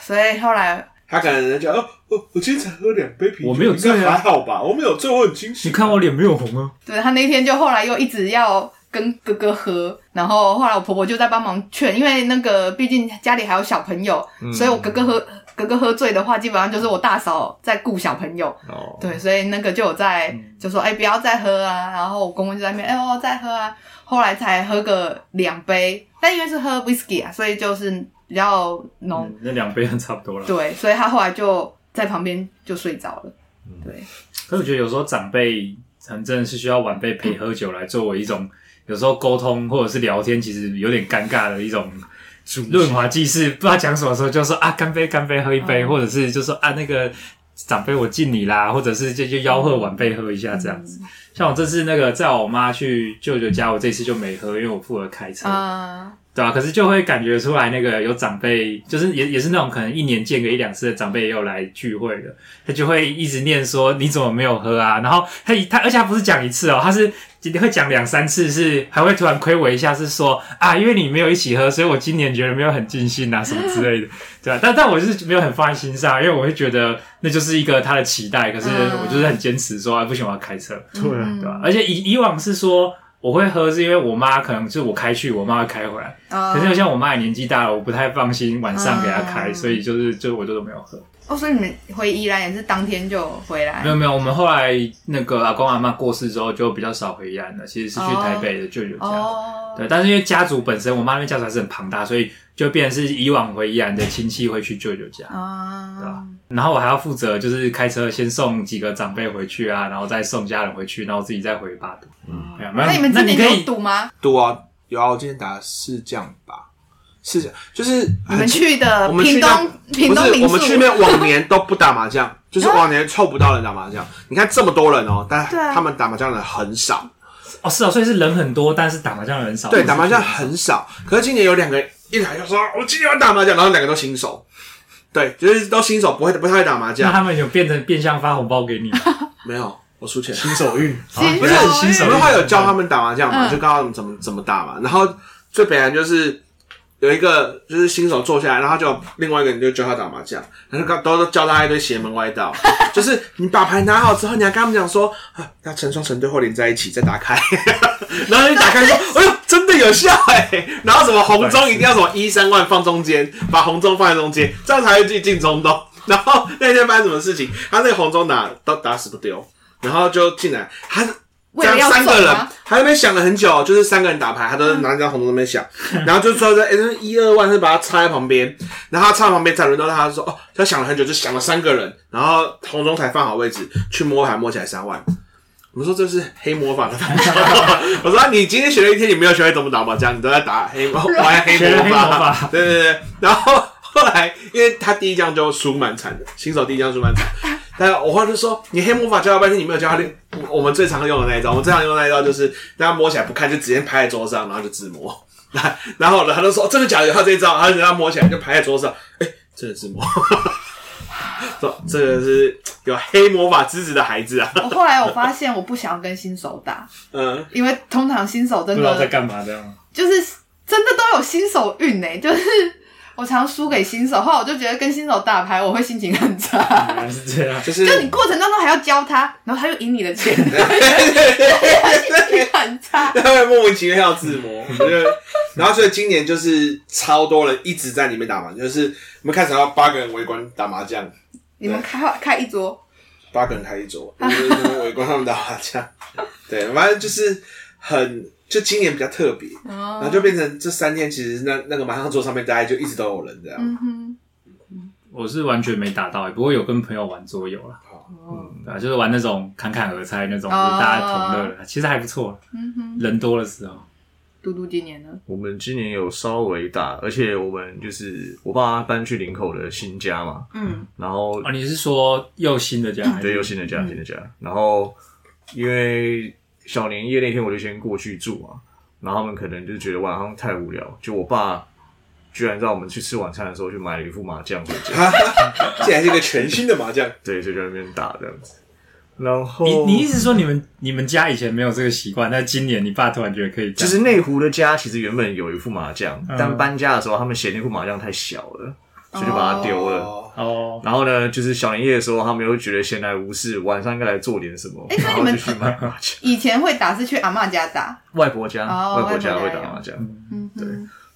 所以后来他可能就哦哦，我今天才喝两杯啤酒，我没有醉啊，还好吧，我没有醉，我很清醒。你看我脸没有红啊。对，他那天就后来又一直要。跟哥哥喝，然后后来我婆婆就在帮忙劝，因为那个毕竟家里还有小朋友，嗯、所以我哥哥喝哥哥喝醉的话，基本上就是我大嫂在顾小朋友。哦，对，所以那个就有在、嗯、就说，哎、欸，不要再喝啊。然后我公公就在那边，哎、欸，我再喝啊。后来才喝个两杯，但因为是喝 whisky 啊，所以就是比较浓、嗯。那两杯差不多了。对，所以他后来就在旁边就睡着了。对。可是我觉得有时候长辈很真的是需要晚辈陪喝酒来作为一种。有时候沟通或者是聊天，其实有点尴尬的一种润滑剂，是 不知道讲什么时候就说啊，干杯，干杯，喝一杯，嗯、或者是就说啊，那个长辈我敬你啦，或者是就就吆喝晚辈喝一下这样子。嗯、像我这次那个载我妈去舅舅家，我这次就没喝，因为我负责开车。嗯对啊，可是就会感觉出来，那个有长辈，就是也也是那种可能一年见个一两次的长辈，也有来聚会的，他就会一直念说你怎么没有喝啊？然后他他而且他不是讲一次哦，他是今天会讲两三次，是还会突然亏我一下，是说啊，因为你没有一起喝，所以我今年觉得没有很尽兴啊，什么之类的，对啊，但但我就是没有很放在心上，因为我会觉得那就是一个他的期待，可是我就是很坚持说啊，不行，我要开车，对对吧？而且以以往是说。我会喝是因为我妈可能就是我开去，我妈会开回来。Uh, 可是像我妈也年纪大了，我不太放心晚上给她开，uh, 所以就是就我就都没有喝。哦，所以你们回宜兰也是当天就回来？没有没有，我们后来那个阿公阿妈过世之后就比较少回宜兰了，其实是去台北的舅舅家。Oh. 对，但是因为家族本身，我妈那边家族还是很庞大，所以就变成是以往回宜兰的亲戚会去舅舅家，uh. 对吧？然后我还要负责就是开车先送几个长辈回去啊，然后再送家人回去，然后自己再回八堵。嗯，没有。那你们今年有赌吗？赌啊，有啊，我今天打四将吧。是这样，就是你们去的屏东，屏东民宿，不是我们去那边往年都不打麻将，就是往年凑不到人打麻将。你看这么多人哦，但他们打麻将的人很少。哦，是哦，所以是人很多，但是打麻将的人少。对，打麻将很少。可是今年有两个一来就说，我今天要打麻将，然后两个都新手。对，就是都新手，不会不太会打麻将。那他们有变成变相发红包给你吗？没有，我输钱。新手运，啊不是很新手。我们会有教他们打麻将嘛，就告诉他们怎么怎么打嘛。然后最北岸就是。有一个就是新手坐下来，然后就另外一个人就教他打麻将，然后都都教他一堆邪门歪道，就是你把牌拿好之后，你还跟他们讲说啊，要成双成对或连在一起再打开，然后一打开说，哎呦，真的有效哎、欸，然后什么红中一定要什么一三万放中间，把红中放在中间，这样才会进进中东。然后那天发生什么事情？他那个红中打都打死不丢，然后就进来，他。这样三个人，他那边想了很久，就是三个人打牌，他都拿一张红中那边想，然后就说在哎，一二万是把它插在旁边，然后他插在旁边，再轮到他，说哦，他想了很久，就想了三个人，然后红中才放好位置，去摸牌摸起来三万。我们说这是黑魔法的方法。我说你今天学了一天，你没有学会怎么打麻将，你都在打黑魔玩黑魔法。对对对，然后后来因为他第一将就输蛮惨的，新手第一将输蛮惨。但我后来就说，你黑魔法教了半天，你没有教他练我们最常用的那一招。我们最常用的那一招就是，大家摸起来不看，就直接拍在桌上，然后就自摸。然后呢，他就说真的假的？他这一招，他就让他摸起来就拍在桌上，哎、欸，真的自摸。说这个是有黑魔法之子的孩子啊。我后来我发现，我不想要跟新手打，嗯，因为通常新手真的不知道在干嘛这样，就是真的都有新手运呢、欸，就是。我常输给新手，后来我就觉得跟新手打牌，我会心情很差。原来是这样，就是就你过程当中还要教他，然后他又赢你的钱，对心情很差。他会莫名其妙要自摸，然后所以今年就是超多人一直在里面打麻将，就是我们开始要八个人围观打麻将。你们开开一桌，八个人开一桌，就是围观他们打麻将。对，反正就是很。就今年比较特别，oh. 然后就变成这三天，其实那那个麻将桌上面大家就一直都有人这样。Mm hmm. 我是完全没打到，不过有跟朋友玩桌游了。Oh. 嗯，对啊，就是玩那种侃侃而猜那种，oh. 就是大家同乐的，其实还不错。嗯哼，人多的时候。嘟嘟今年呢？我们今年有稍微大，而且我们就是我爸搬去林口的新家嘛，嗯，然后啊，你是说又新的家？对，又新的家，新的家。然后因为小年夜那天我就先过去住嘛，然后他们可能就觉得晚上太无聊，就我爸居然在我们去吃晚餐的时候去买了一副麻将回家，竟然是一个全新的麻将，对，就在那边打这样子。然后你你意思说你们你们家以前没有这个习惯，但今年你爸突然觉得可以？就是内湖的家其实原本有一副麻将，嗯、但搬家的时候他们嫌那副麻将太小了，所以就把它丢了。哦。然后呢，就是小年夜的时候，他们又觉得闲来无事，晚上应该来做点什么，欸、然后就去买麻将。以前会打是去阿嬷家打，外婆家，哦、外婆家会打麻将。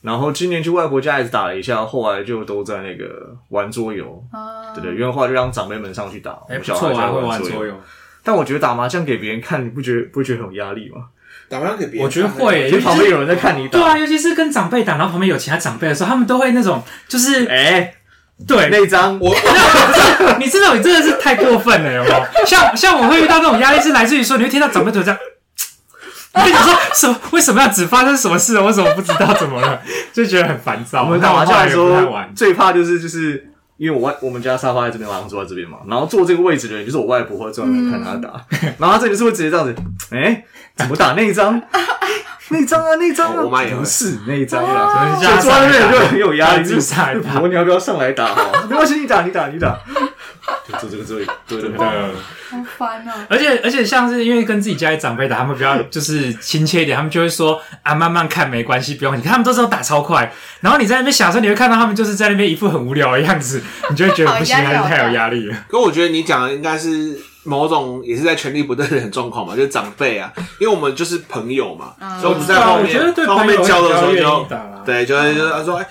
然后今年去外婆家也是打了一下，后来就都在那个玩桌游。啊。对对，因为后来就让长辈们上去打，哎、欸，不错啊，会玩桌游。但我觉得打麻将给别人看，你不觉得不觉得很有压力吗？打麻将给别人，我觉得会，因为旁边有人在看你打。对啊，尤其是跟长辈打，然后旁边有其他长辈的时候，他们都会那种，就是哎，欸、对那一张，我 你知道，你真的是太过分了，有没有？像像我会遇到那种压力，是来自于说，你会听到长辈就这样，你说什么？为什么要只发生什么事？我怎么不知道怎么了？就觉得很烦躁。我们打麻将的时候，最怕就是就是。因为我外我们家沙发在这边，晚上坐在这边嘛，然后坐这个位置的人就是我外婆，会坐在那边看他打，嗯、然后他这里是会直接这样子，哎、欸，怎么打那一张？那一张啊，那一张啊，我妈也不是那一张啊，就坐在那边就很有压力，就是我你要不要上来打？没关系，你打，你打，你打。就做这个作业，对对对，好烦啊。而且而且，像是因为跟自己家里长辈打，他们比较就是亲切一点，他们就会说啊，慢慢看没关系，不用。你看他们都是打超快，然后你在那边想说，你会看到他们就是在那边一副很无聊的样子，你就会觉得不行，还是太有压力了。可我觉得你讲的应该是某种也是在权力不对等状况嘛，就是长辈啊，因为我们就是朋友嘛，所以我们在后面在后面交的时候就对，就会就是他说哎。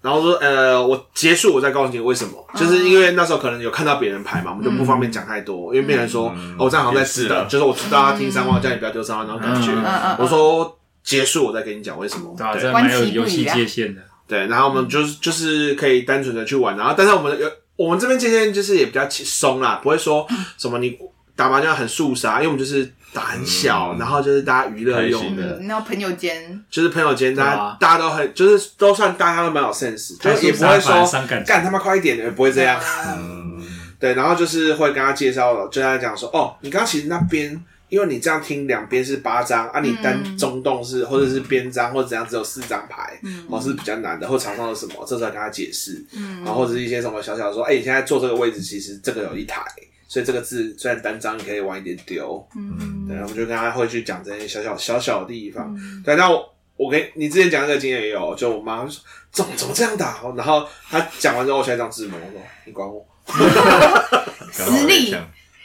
然后说，呃，我结束，我再告诉你为什么，就是因为那时候可能有看到别人牌嘛，我们就不方便讲太多，因为别人说，哦，我这样好像在试的，就是我知道他听三话，叫你不要丢三话那种感觉。我说结束，我再跟你讲为什么。对，这蛮有游戏界限的。对，然后我们就是就是可以单纯的去玩，然后但是我们有我们这边界限就是也比较松啦，不会说什么你打麻将很肃杀，因为我们就是。打很小，然后就是大家娱乐用的，然后朋友间。就是朋友间，大家大家都很就是都算大家都蛮有 sense，就是也不会说干他妈快一点，也不会这样。嗯，对，然后就是会跟他介绍，就跟他讲说，哦，你刚刚其实那边，因为你这样听两边是八张啊，你单中洞是或者是边张或者怎样只有四张牌，哦是比较难的，或场上的什么，这时候跟他解释，嗯，然后或者是一些什么小小说，哎，你现在坐这个位置，其实这个有一台。所以这个字虽然单张，你可以晚一点丢。嗯，对，我们就跟他会去讲这些小小小小的地方。嗯、对，那我我给你之前讲那个经验也有，就我妈说怎么怎么这样打，然后他讲完之后，我现在讲字母，我说你管我，实力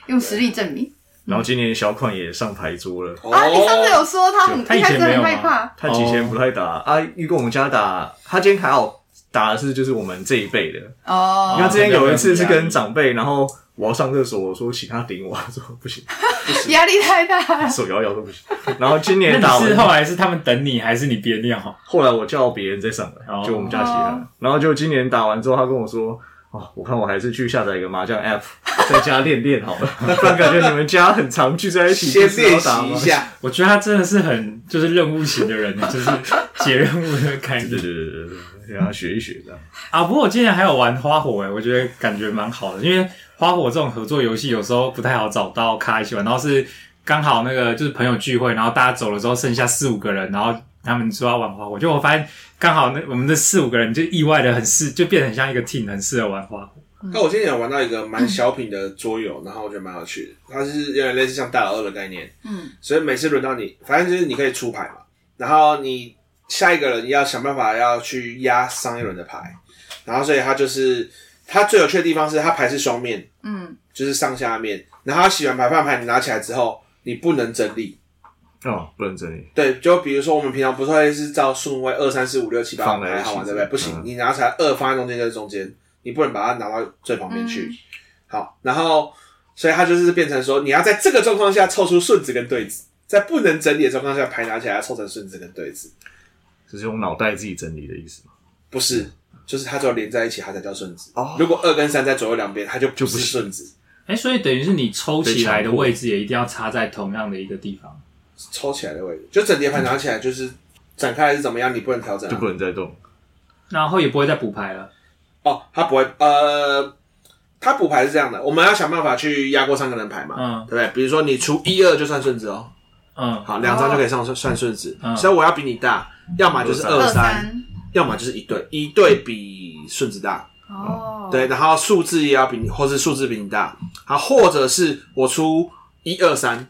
用实力证明。然后今年小款也上牌桌了、嗯、啊！你上次有说他很他以前很害怕，他以前不太打、哦、啊，因为跟我们家打，他今天还好打的是就是我们这一辈的哦。因为之前有一次是跟长辈，然后。我要上厕所，我说请他顶我，他说 不行，压力太大，手摇摇都不行。然后今年打完是后来是他们等你，还是你憋尿？后来我叫别人再上来，就我们家其他人。然后就今年打完之后，他跟我说：“哦，我看我还是去下载一个麻将 App，在家练练好了。不然感觉你们家很常聚在一起，先练习一下。”我觉得他真的是很就是任务型的人，就是解任务的感觉。对对对对对，让他学一学这样。啊，不过我今年还有玩花火诶，我觉得感觉蛮好的，因为。花火这种合作游戏有时候不太好找到咖一起玩，然后是刚好那个就是朋友聚会，然后大家走了之后剩下四五个人，然后他们说要玩花火，就我发现刚好那我们的四五个人就意外的很适，就变得很像一个 team，很适合玩花火。那、嗯、我今天有玩到一个蛮小品的桌游，然后我觉得蛮有趣的，它是有点类似像大老二的概念，嗯，所以每次轮到你，反正就是你可以出牌嘛，然后你下一个人要想办法要去压上一轮的牌，然后所以它就是。它最有趣的地方是它牌是双面，嗯，就是上下面。然后他洗完牌放牌，你拿起来之后，你不能整理哦，不能整理。对，就比如说我们平常不是会是照顺位二三四五六七八排好玩，对不对？不行，你拿起来二放在中间就是中间，你不能把它拿到最旁边去。好，然后所以它就是变成说，你要在这个状况下凑出顺子跟对子，在不能整理的状况下，牌拿起来要凑成顺子跟对子。这是用脑袋自己整理的意思吗？不是。就是它只有连在一起，它才叫顺子。哦，如果二跟三在左右两边，它就就不是顺子。哎、欸，所以等于是你抽起来的位置也一定要插在同样的一个地方。抽起来的位置，就整叠牌拿起来就是展开还是怎么样，你不能调整、啊，就不能再动。然后也不会再补牌了。哦，他不会，呃，他补牌是这样的，我们要想办法去压过三个人牌嘛，嗯，对不对？比如说你出一二就算顺子哦，嗯，好，两张就可以上算算顺子，所以我要比你大，要么就是二三，要么就是一对，一对比顺子大，哦，对，然后数字也要比你，或是数字比你大，好，或者是我出一二三，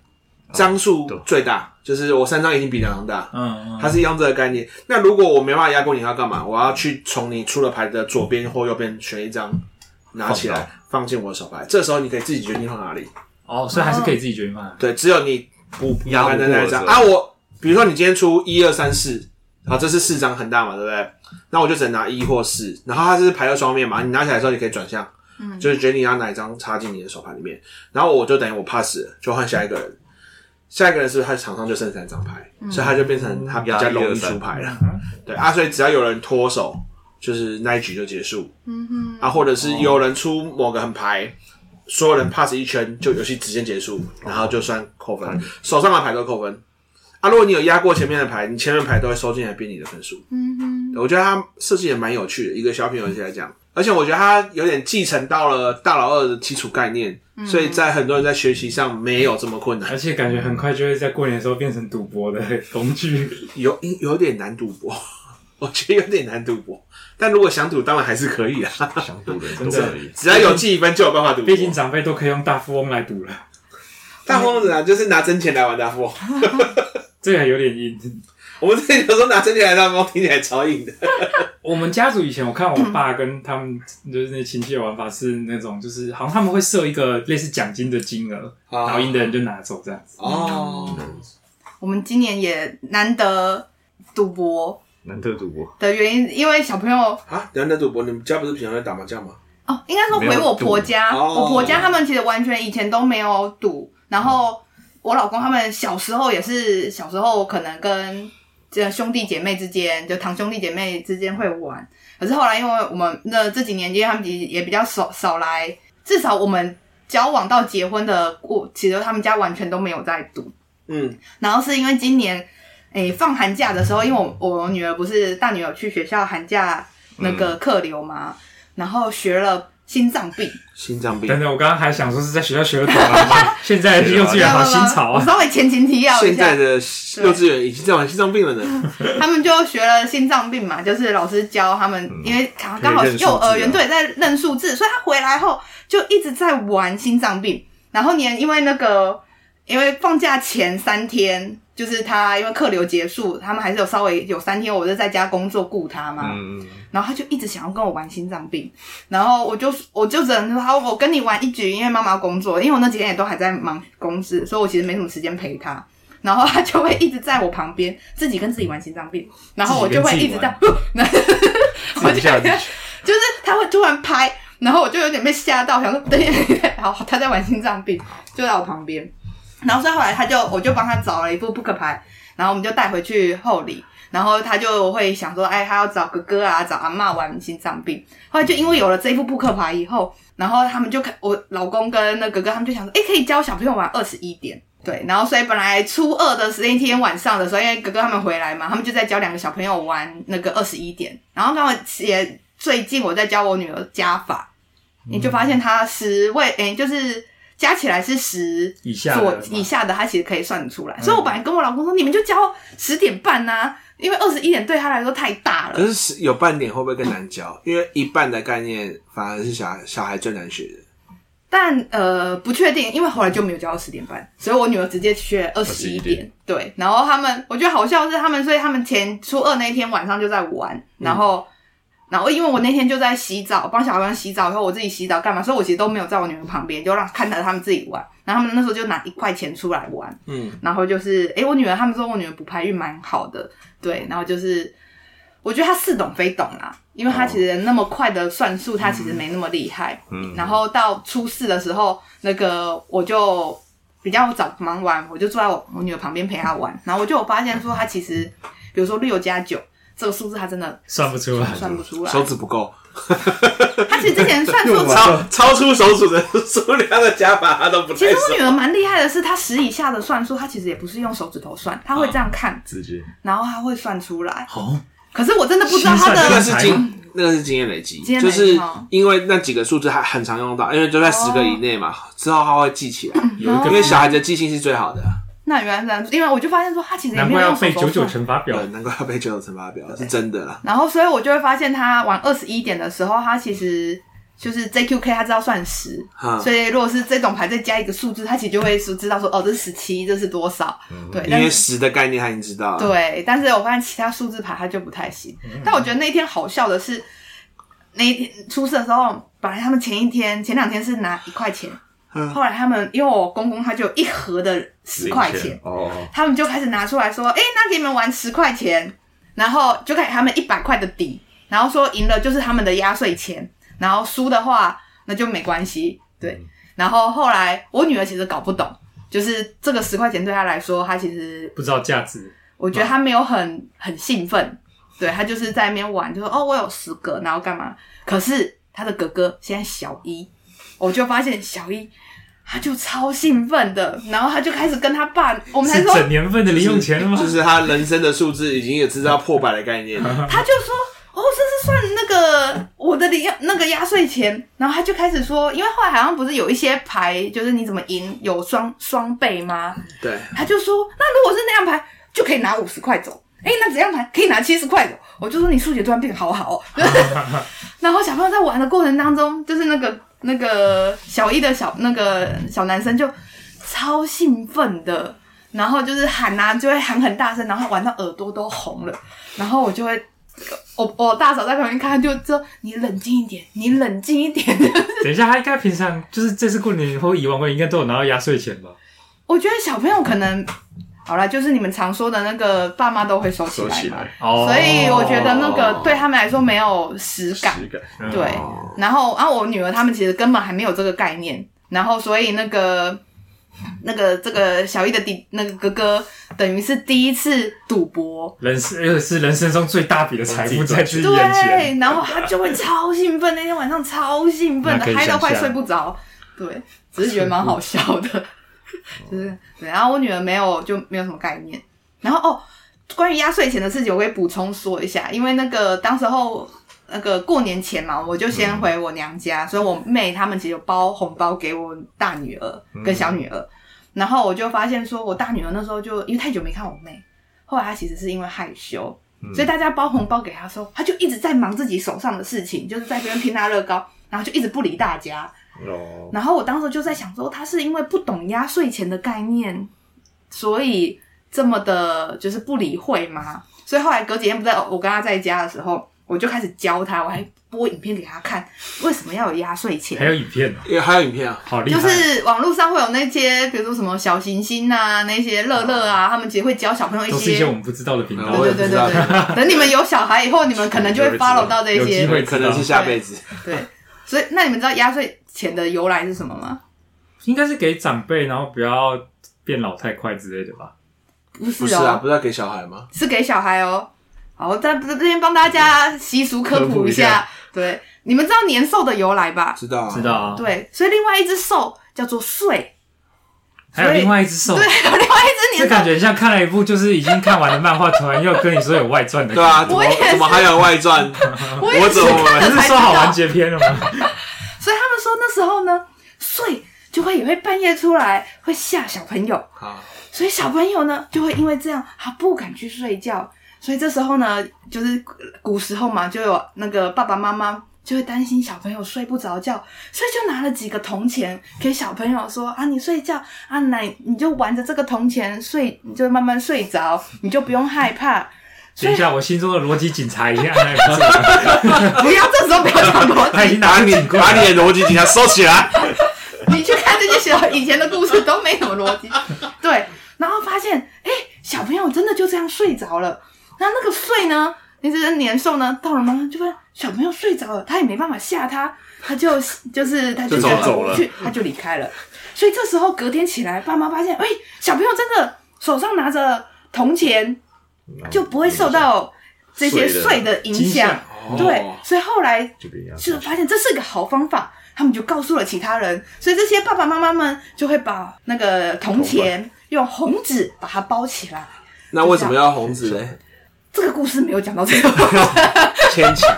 张数最大。就是我三张已经比两张大，嗯，嗯，它是一样这个概念。那如果我没办法压过你，要干嘛？我要去从你出了牌的左边或右边选一张，拿起来放进我的手牌。这时候你可以自己决定放哪里。哦，所以还是可以自己决定放。对，只有你不压的那一张啊。我比如说你今天出一二三四，好，这是四张很大嘛，对不对？那我就只能拿一或四，然后它是牌的双面嘛，你拿起来的时候你可以转向，嗯，就是决定你要哪一张插进你的手牌里面。然后我就等于我 pass 了，就换下一个人。下一个人是不是他场上就剩三张牌，嗯、所以他就变成他比较容易出牌了。嗯、对啊，所以只要有人脱手，就是那一局就结束。嗯哼，啊，或者是有人出某个很牌，所有人 pass 一圈，就游戏直接结束，然后就算扣分，手上的牌都扣分。啊，如果你有压过前面的牌，你前面牌都会收进来变你的分数。嗯哼，我觉得他设计也蛮有趣的，一个小品游戏来讲。而且我觉得他有点继承到了大老二的基础概念，嗯、所以在很多人在学习上没有这么困难。而且感觉很快就会在过年的时候变成赌博的工具，有有点难赌博，我觉得有点难赌博。但如果想赌，当然还是可以啊。想赌的真的可以，只要有记一分就有办法赌。毕竟长辈都可以用大富翁来赌了。大富翁是哪？就是拿真钱来玩大富翁。这个还有点硬。我们之前有时候拿真钱来当猫，听起来超硬的。我们家族以前我看我爸跟他们就是那亲戚的玩法是那种，就是好像他们会设一个类似奖金的金额，然后赢的人就拿走这样子。哦，我们今年也难得赌博，难得赌博。的原因，因为小朋友啊，难得赌博，你们家不是平常在打麻将吗？哦，应该说回我婆家，我婆家他们其实完全以前都没有赌，然后我老公他们小时候也是小时候可能跟。这兄弟姐妹之间，就堂兄弟姐妹之间会玩，可是后来因为我们那这几年，因为他们也也比较少少来，至少我们交往到结婚的过，其实他们家完全都没有在赌。嗯，然后是因为今年，诶放寒假的时候，因为我我女儿不是大女儿去学校寒假那个客流嘛，嗯、然后学了。心脏病，心脏病。等等，我刚刚还想说是在学校学的多啊，现在幼稚园好新潮啊！我稍微前情提要一下，现在的幼稚园已经在玩心脏病了呢。他们就学了心脏病嘛，就是老师教他们，因为刚刚好幼儿园对在认数字，所以他回来后就一直在玩心脏病。然后年因为那个，因为放假前三天。就是他，因为客流结束，他们还是有稍微有三天，我就在家工作顾他嘛。嗯。然后他就一直想要跟我玩心脏病，然后我就我就只能说好，我跟你玩一局，因为妈妈要工作，因为我那几天也都还在忙公司，所以我其实没什么时间陪他。然后他就会一直在我旁边，自己跟自己玩心脏病，然后我就会一直在，我 就就是他会突然拍，然后我就有点被吓到，想说等一下，好，他在玩心脏病，就在我旁边。然后所以后来他就我就帮他找了一副扑克牌，然后我们就带回去后里，然后他就会想说，哎，他要找哥哥啊，找阿嬷玩心脏病。后来就因为有了这副扑克牌以后，然后他们就看我老公跟那哥哥他们就想说，哎，可以教小朋友玩二十一点，对。然后所以本来初二的那天晚上的时候，因为哥哥他们回来嘛，他们就在教两个小朋友玩那个二十一点。然后刚好也最近我在教我女儿加法，你就发现他十位，哎，就是。加起来是十以下左，以下的他其实可以算得出来。嗯、所以我本来跟我老公说，你们就教十点半呐、啊，因为二十一点对他来说太大了。可是有半点会不会更难教？因为一半的概念反而是小孩小孩最难学的。但呃不确定，因为后来就没有教到十点半，所以我女儿直接学二十一点。对，然后他们我觉得好笑是他们，所以他们前初二那天晚上就在玩，然后。嗯然后，因为我那天就在洗澡，帮小朋友洗澡，以后我自己洗澡干嘛？所以我其实都没有在我女儿旁边，就让看着他们自己玩。然后他们那时候就拿一块钱出来玩，嗯，然后就是，诶我女儿他们说我女儿补拍运蛮好的，对，然后就是，我觉得她似懂非懂啦，因为她其实那么快的算术，她其实没那么厉害，嗯，然后到初四的时候，那个我就比较早忙完，我就坐在我我女儿旁边陪她玩，然后我就有发现说，她其实，比如说六加九。这个数字他真的算不出来，算不出来，手指不够。他其实之前算数超超出手指的数量的加法，他都不。其实我女儿蛮厉害的是，她十以下的算术，她其实也不是用手指头算，她会这样看，直接，然后她会算出来。好，可是我真的不知道她的那个的是经，那个是经验累积，就是哦因为那几个数字还很常用到，因为就在十个以内嘛，之后他会记起来。因为小孩子的记性是最好的，那原来是这样，因为我就发现说，他其实也难怪要没有用手背九九。乘法表对，，难怪要背九九乘法表，是真的啦。然后，所以我就会发现，他玩二十一点的时候，他其实就是 JQK，他知道算十，嗯所以如果是这种牌再加一个数字，他其实就会说知道说，哦，这是十七，这是多少？对，因为是十的概念他已经知道了。对，但是我发现其他数字牌他就不太行。但我觉得那天好笑的是，那一天出事的时候，本来他们前一天、前两天是拿一块钱，嗯后来他们因为我公公他就一盒的十块钱他们就开始拿出来说：“哎、那给你们玩十块钱。”然后就给他们一百块的底，然后说赢了就是他们的压岁钱，然后输的话那就没关系。对，然后后来我女儿其实搞不懂，就是这个十块钱对她来说，她其实不知道价值。我觉得她没有很很兴奋，对她就是在那边玩，就说：“哦，我有十个，然后干嘛？”可是她的哥哥现在小一，我就发现小一。他就超兴奋的，然后他就开始跟他爸，我们才说是整年份的零用钱了吗？就是他人生的数字已经有知道破百的概念了。他就说：“哦，这是算那个我的零那个压岁钱。”然后他就开始说，因为后来好像不是有一些牌，就是你怎么赢有双双倍吗？对，他就说：“那如果是那样牌，就可以拿五十块走。哎，那怎样牌可以拿七十块走？”我就说：“你数学突然变好好哦。”然后小朋友在玩的过程当中，就是那个那个小一的小那个小男生就超兴奋的，然后就是喊啊，就会喊很大声，然后玩到耳朵都红了，然后我就会。我我大嫂在旁边看，就说你冷静一点，你冷静一点。等一下，他应该平常就是这次过年或以往过年应该都有拿到压岁钱吧？我觉得小朋友可能好了，就是你们常说的那个爸妈都会收起来嘛，收起来，哦，所以我觉得那个对他们来说没有实感。实感，嗯。对，然后然后我女儿他们其实根本还没有这个概念，然后所以那个那个这个小一的弟那个哥哥，等于是第一次赌博，人生又是人生中最大笔的财富在自己眼前，对，然后他就会超兴奋，那天晚上超兴奋的，嗨到快睡不着。对，只是觉得蛮好笑的，就是对。然后我女儿没有就没有什么概念。然后哦，关于压岁钱的事情，我可以补充说一下，因为那个当时候那个过年前嘛，我就先回我娘家，所以我妹他们其实有包红包给我大女儿跟小女儿。然后我就发现说，我大女儿那时候就因为太久没看我妹，后来她其实是因为害羞。所以大家包红包给他的时候，他就一直在忙自己手上的事情，就是在这边拼大乐高，然后就一直不理大家。哦，然后我当时就在想说，他是因为不懂压岁钱的概念，所以这么的就是不理会吗？所以后来隔几天不在我跟他在家的时候，我就开始教他，我还播影片给他看，为什么要有压岁钱？还有影片哦，因为还有影片啊，好厉害就！是网络上会有那些，比如说什么小行星啊，那些乐乐啊，他们其实会教小朋友一都是一些我。们不知道的频道对对对对对，等你们有小孩以后，你们可能就会 follow 到这些。有机会可能是下辈子。对，所以那你们知道压岁钱的由来是什么吗？应该是给长辈，然后不要变老太快之类的吧？不是哦，不是啊，不是要给小孩吗？是给小孩哦。好，我在这边帮大家习俗科普一下。对，你们知道年兽的由来吧？知道啊，知道啊。对，所以另外一只兽叫做岁，还有另外一只兽对，，有另外一只年。这感觉像看了一部就是已经看完的漫画，突然又跟你说有外传的。对啊，怎么我怎么还有外传？我怎么不是说好完道。结篇了吗？说那时候呢，睡就会也会半夜出来，会吓小朋友。啊，所以小朋友呢，就会因为这样，他不敢去睡觉。所以这时候呢，就是古时候嘛，就有那个爸爸妈妈就会担心小朋友睡不着觉，所以就拿了几个铜钱给小朋友说啊，你睡觉啊，奶你就玩着这个铜钱睡，你就慢慢睡着，你就不用害怕。等一下，我心中的逻辑警察已经按在这里，不要这时候不要讲逻辑，他已经拿把你的逻辑警察收起来。你去看这些小以前的故事都没什么逻辑。对，然后发现哎、欸，小朋友真的就这样睡着了。那那个睡呢？那只年兽呢？到了吗？就发现小朋友睡着了，他也没办法吓他，他就就是他就就走了回去，他就离开了。所以这时候隔天起来，爸妈发现，哎、欸，小朋友真的手上拿着铜钱，就不会受到这些税的影响。对，所以后来就发现这是个好方法，他们就告诉了其他人，所以这些爸爸妈妈们就会把那个铜钱用红纸把它包起来。那为什么要红纸呢？这个故事没有讲到这个，牵强。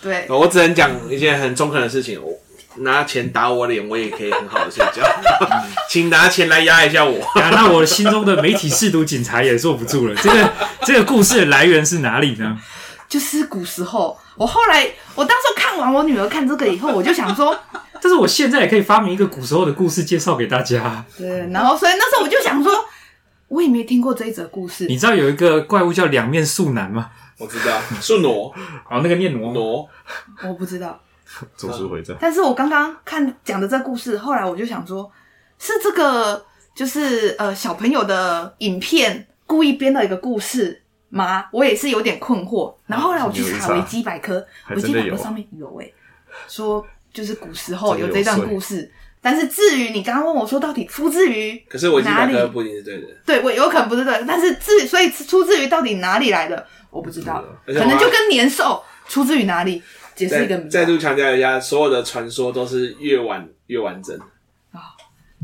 对，我只能讲一件很中肯的事情。我拿钱打我脸，我也可以很好的睡觉。请拿钱来压一下我。那我心中的媒体试毒警察也坐不住了。这个这个故事的来源是哪里呢？就是古时候。我后来，我当时看完我女儿看这个以后，我就想说，但是我现在也可以发明一个古时候的故事介绍给大家。对，然后所以那时候我就想说，我也没听过这一则故事。你知道有一个怪物叫两面素男吗？我知道，宿儺。哦，那个念挪挪，我不知道。咒术回战。但是我刚刚看讲的这故事，后来我就想说，是这个就是呃小朋友的影片故意编的一个故事吗？我也是有点困惑。然后后来我去查维基百科，维基百科上面有诶、欸，说就是古时候有这段故事。但是至于你刚刚问我说到底出自于哪里，可是我基百科不一定是对的。对，我有可能不是对的，但是至所以出自于到底哪里来的，我不知道，可能就跟年兽出自于哪里。再再度强调一下，所有的传说都是越晚越完整啊、哦！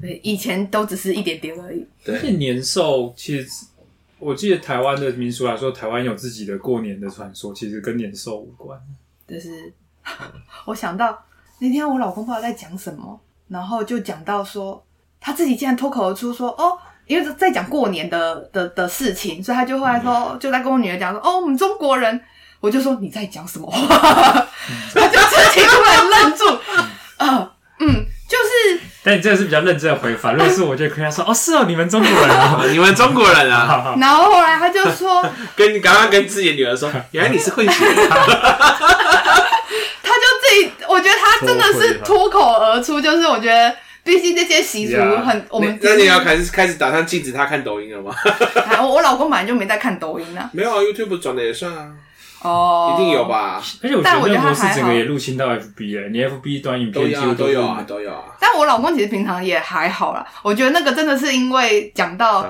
对，以前都只是一点点而已。对，年兽其实，我记得台湾的民俗来说，台湾有自己的过年的传说，其实跟年兽无关。就是 我想到那天我老公不知道在讲什么，然后就讲到说他自己竟然脱口而出说：“哦，因为在讲过年的的的事情，所以他就后来说，嗯、就在跟我女儿讲说：‘哦，我们中国人。’”我就说你在讲什么？话，他就自己突然愣住，呃，嗯，就是，但你真的是比较认真的回法，如果是我就可以他说，哦，是哦，你们中国人啊，你们中国人啊，然后后来他就说，跟你刚刚跟自己的女儿说，原来你是混血，他就自己，我觉得他真的是脱口而出，就是我觉得，毕竟这些习俗很，我们那你要开始开始打算禁止他看抖音了吗？我我老公本来就没在看抖音啊，没有啊，YouTube 转的也算啊。哦，一定有吧？而且我觉得这个模式整个也入侵到 FB 了，你 FB 端影片几乎都有啊，都有啊。但我老公其实平常也还好啦，我觉得那个真的是因为讲到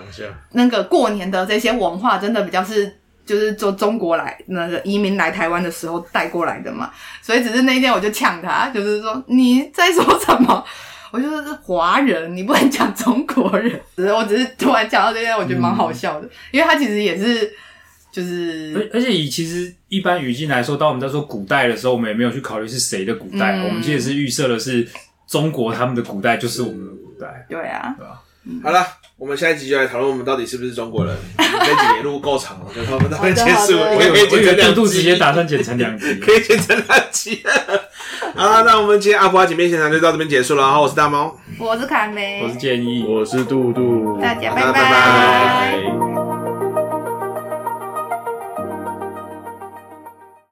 那个过年的这些文化，真的比较是就是从中国来那个移民来台湾的时候带过来的嘛，所以只是那一天我就呛他，就是说你在说什么？我就说是华人，你不能讲中国人。只是我只是突然讲到这些，我觉得蛮好笑的，嗯、因为他其实也是。就是，而而且以其实一般语境来说，当我们在说古代的时候，我们也没有去考虑是谁的古代，嗯、我们其实是预设的是中国他们的古代就是我们的古代。对啊，对吧？好了，我们下一集就来讨论我们到底是不是中国人。这集也录够长了，就我们到这边结束。我也可以剪成两集，直接打算剪成两集，可以剪成两集。好了，那我们今天阿普蛙姐妹现场就到这边结束了。然后我是大猫，我是卡梅，我是建议，我是杜杜，大家拜拜。拜拜。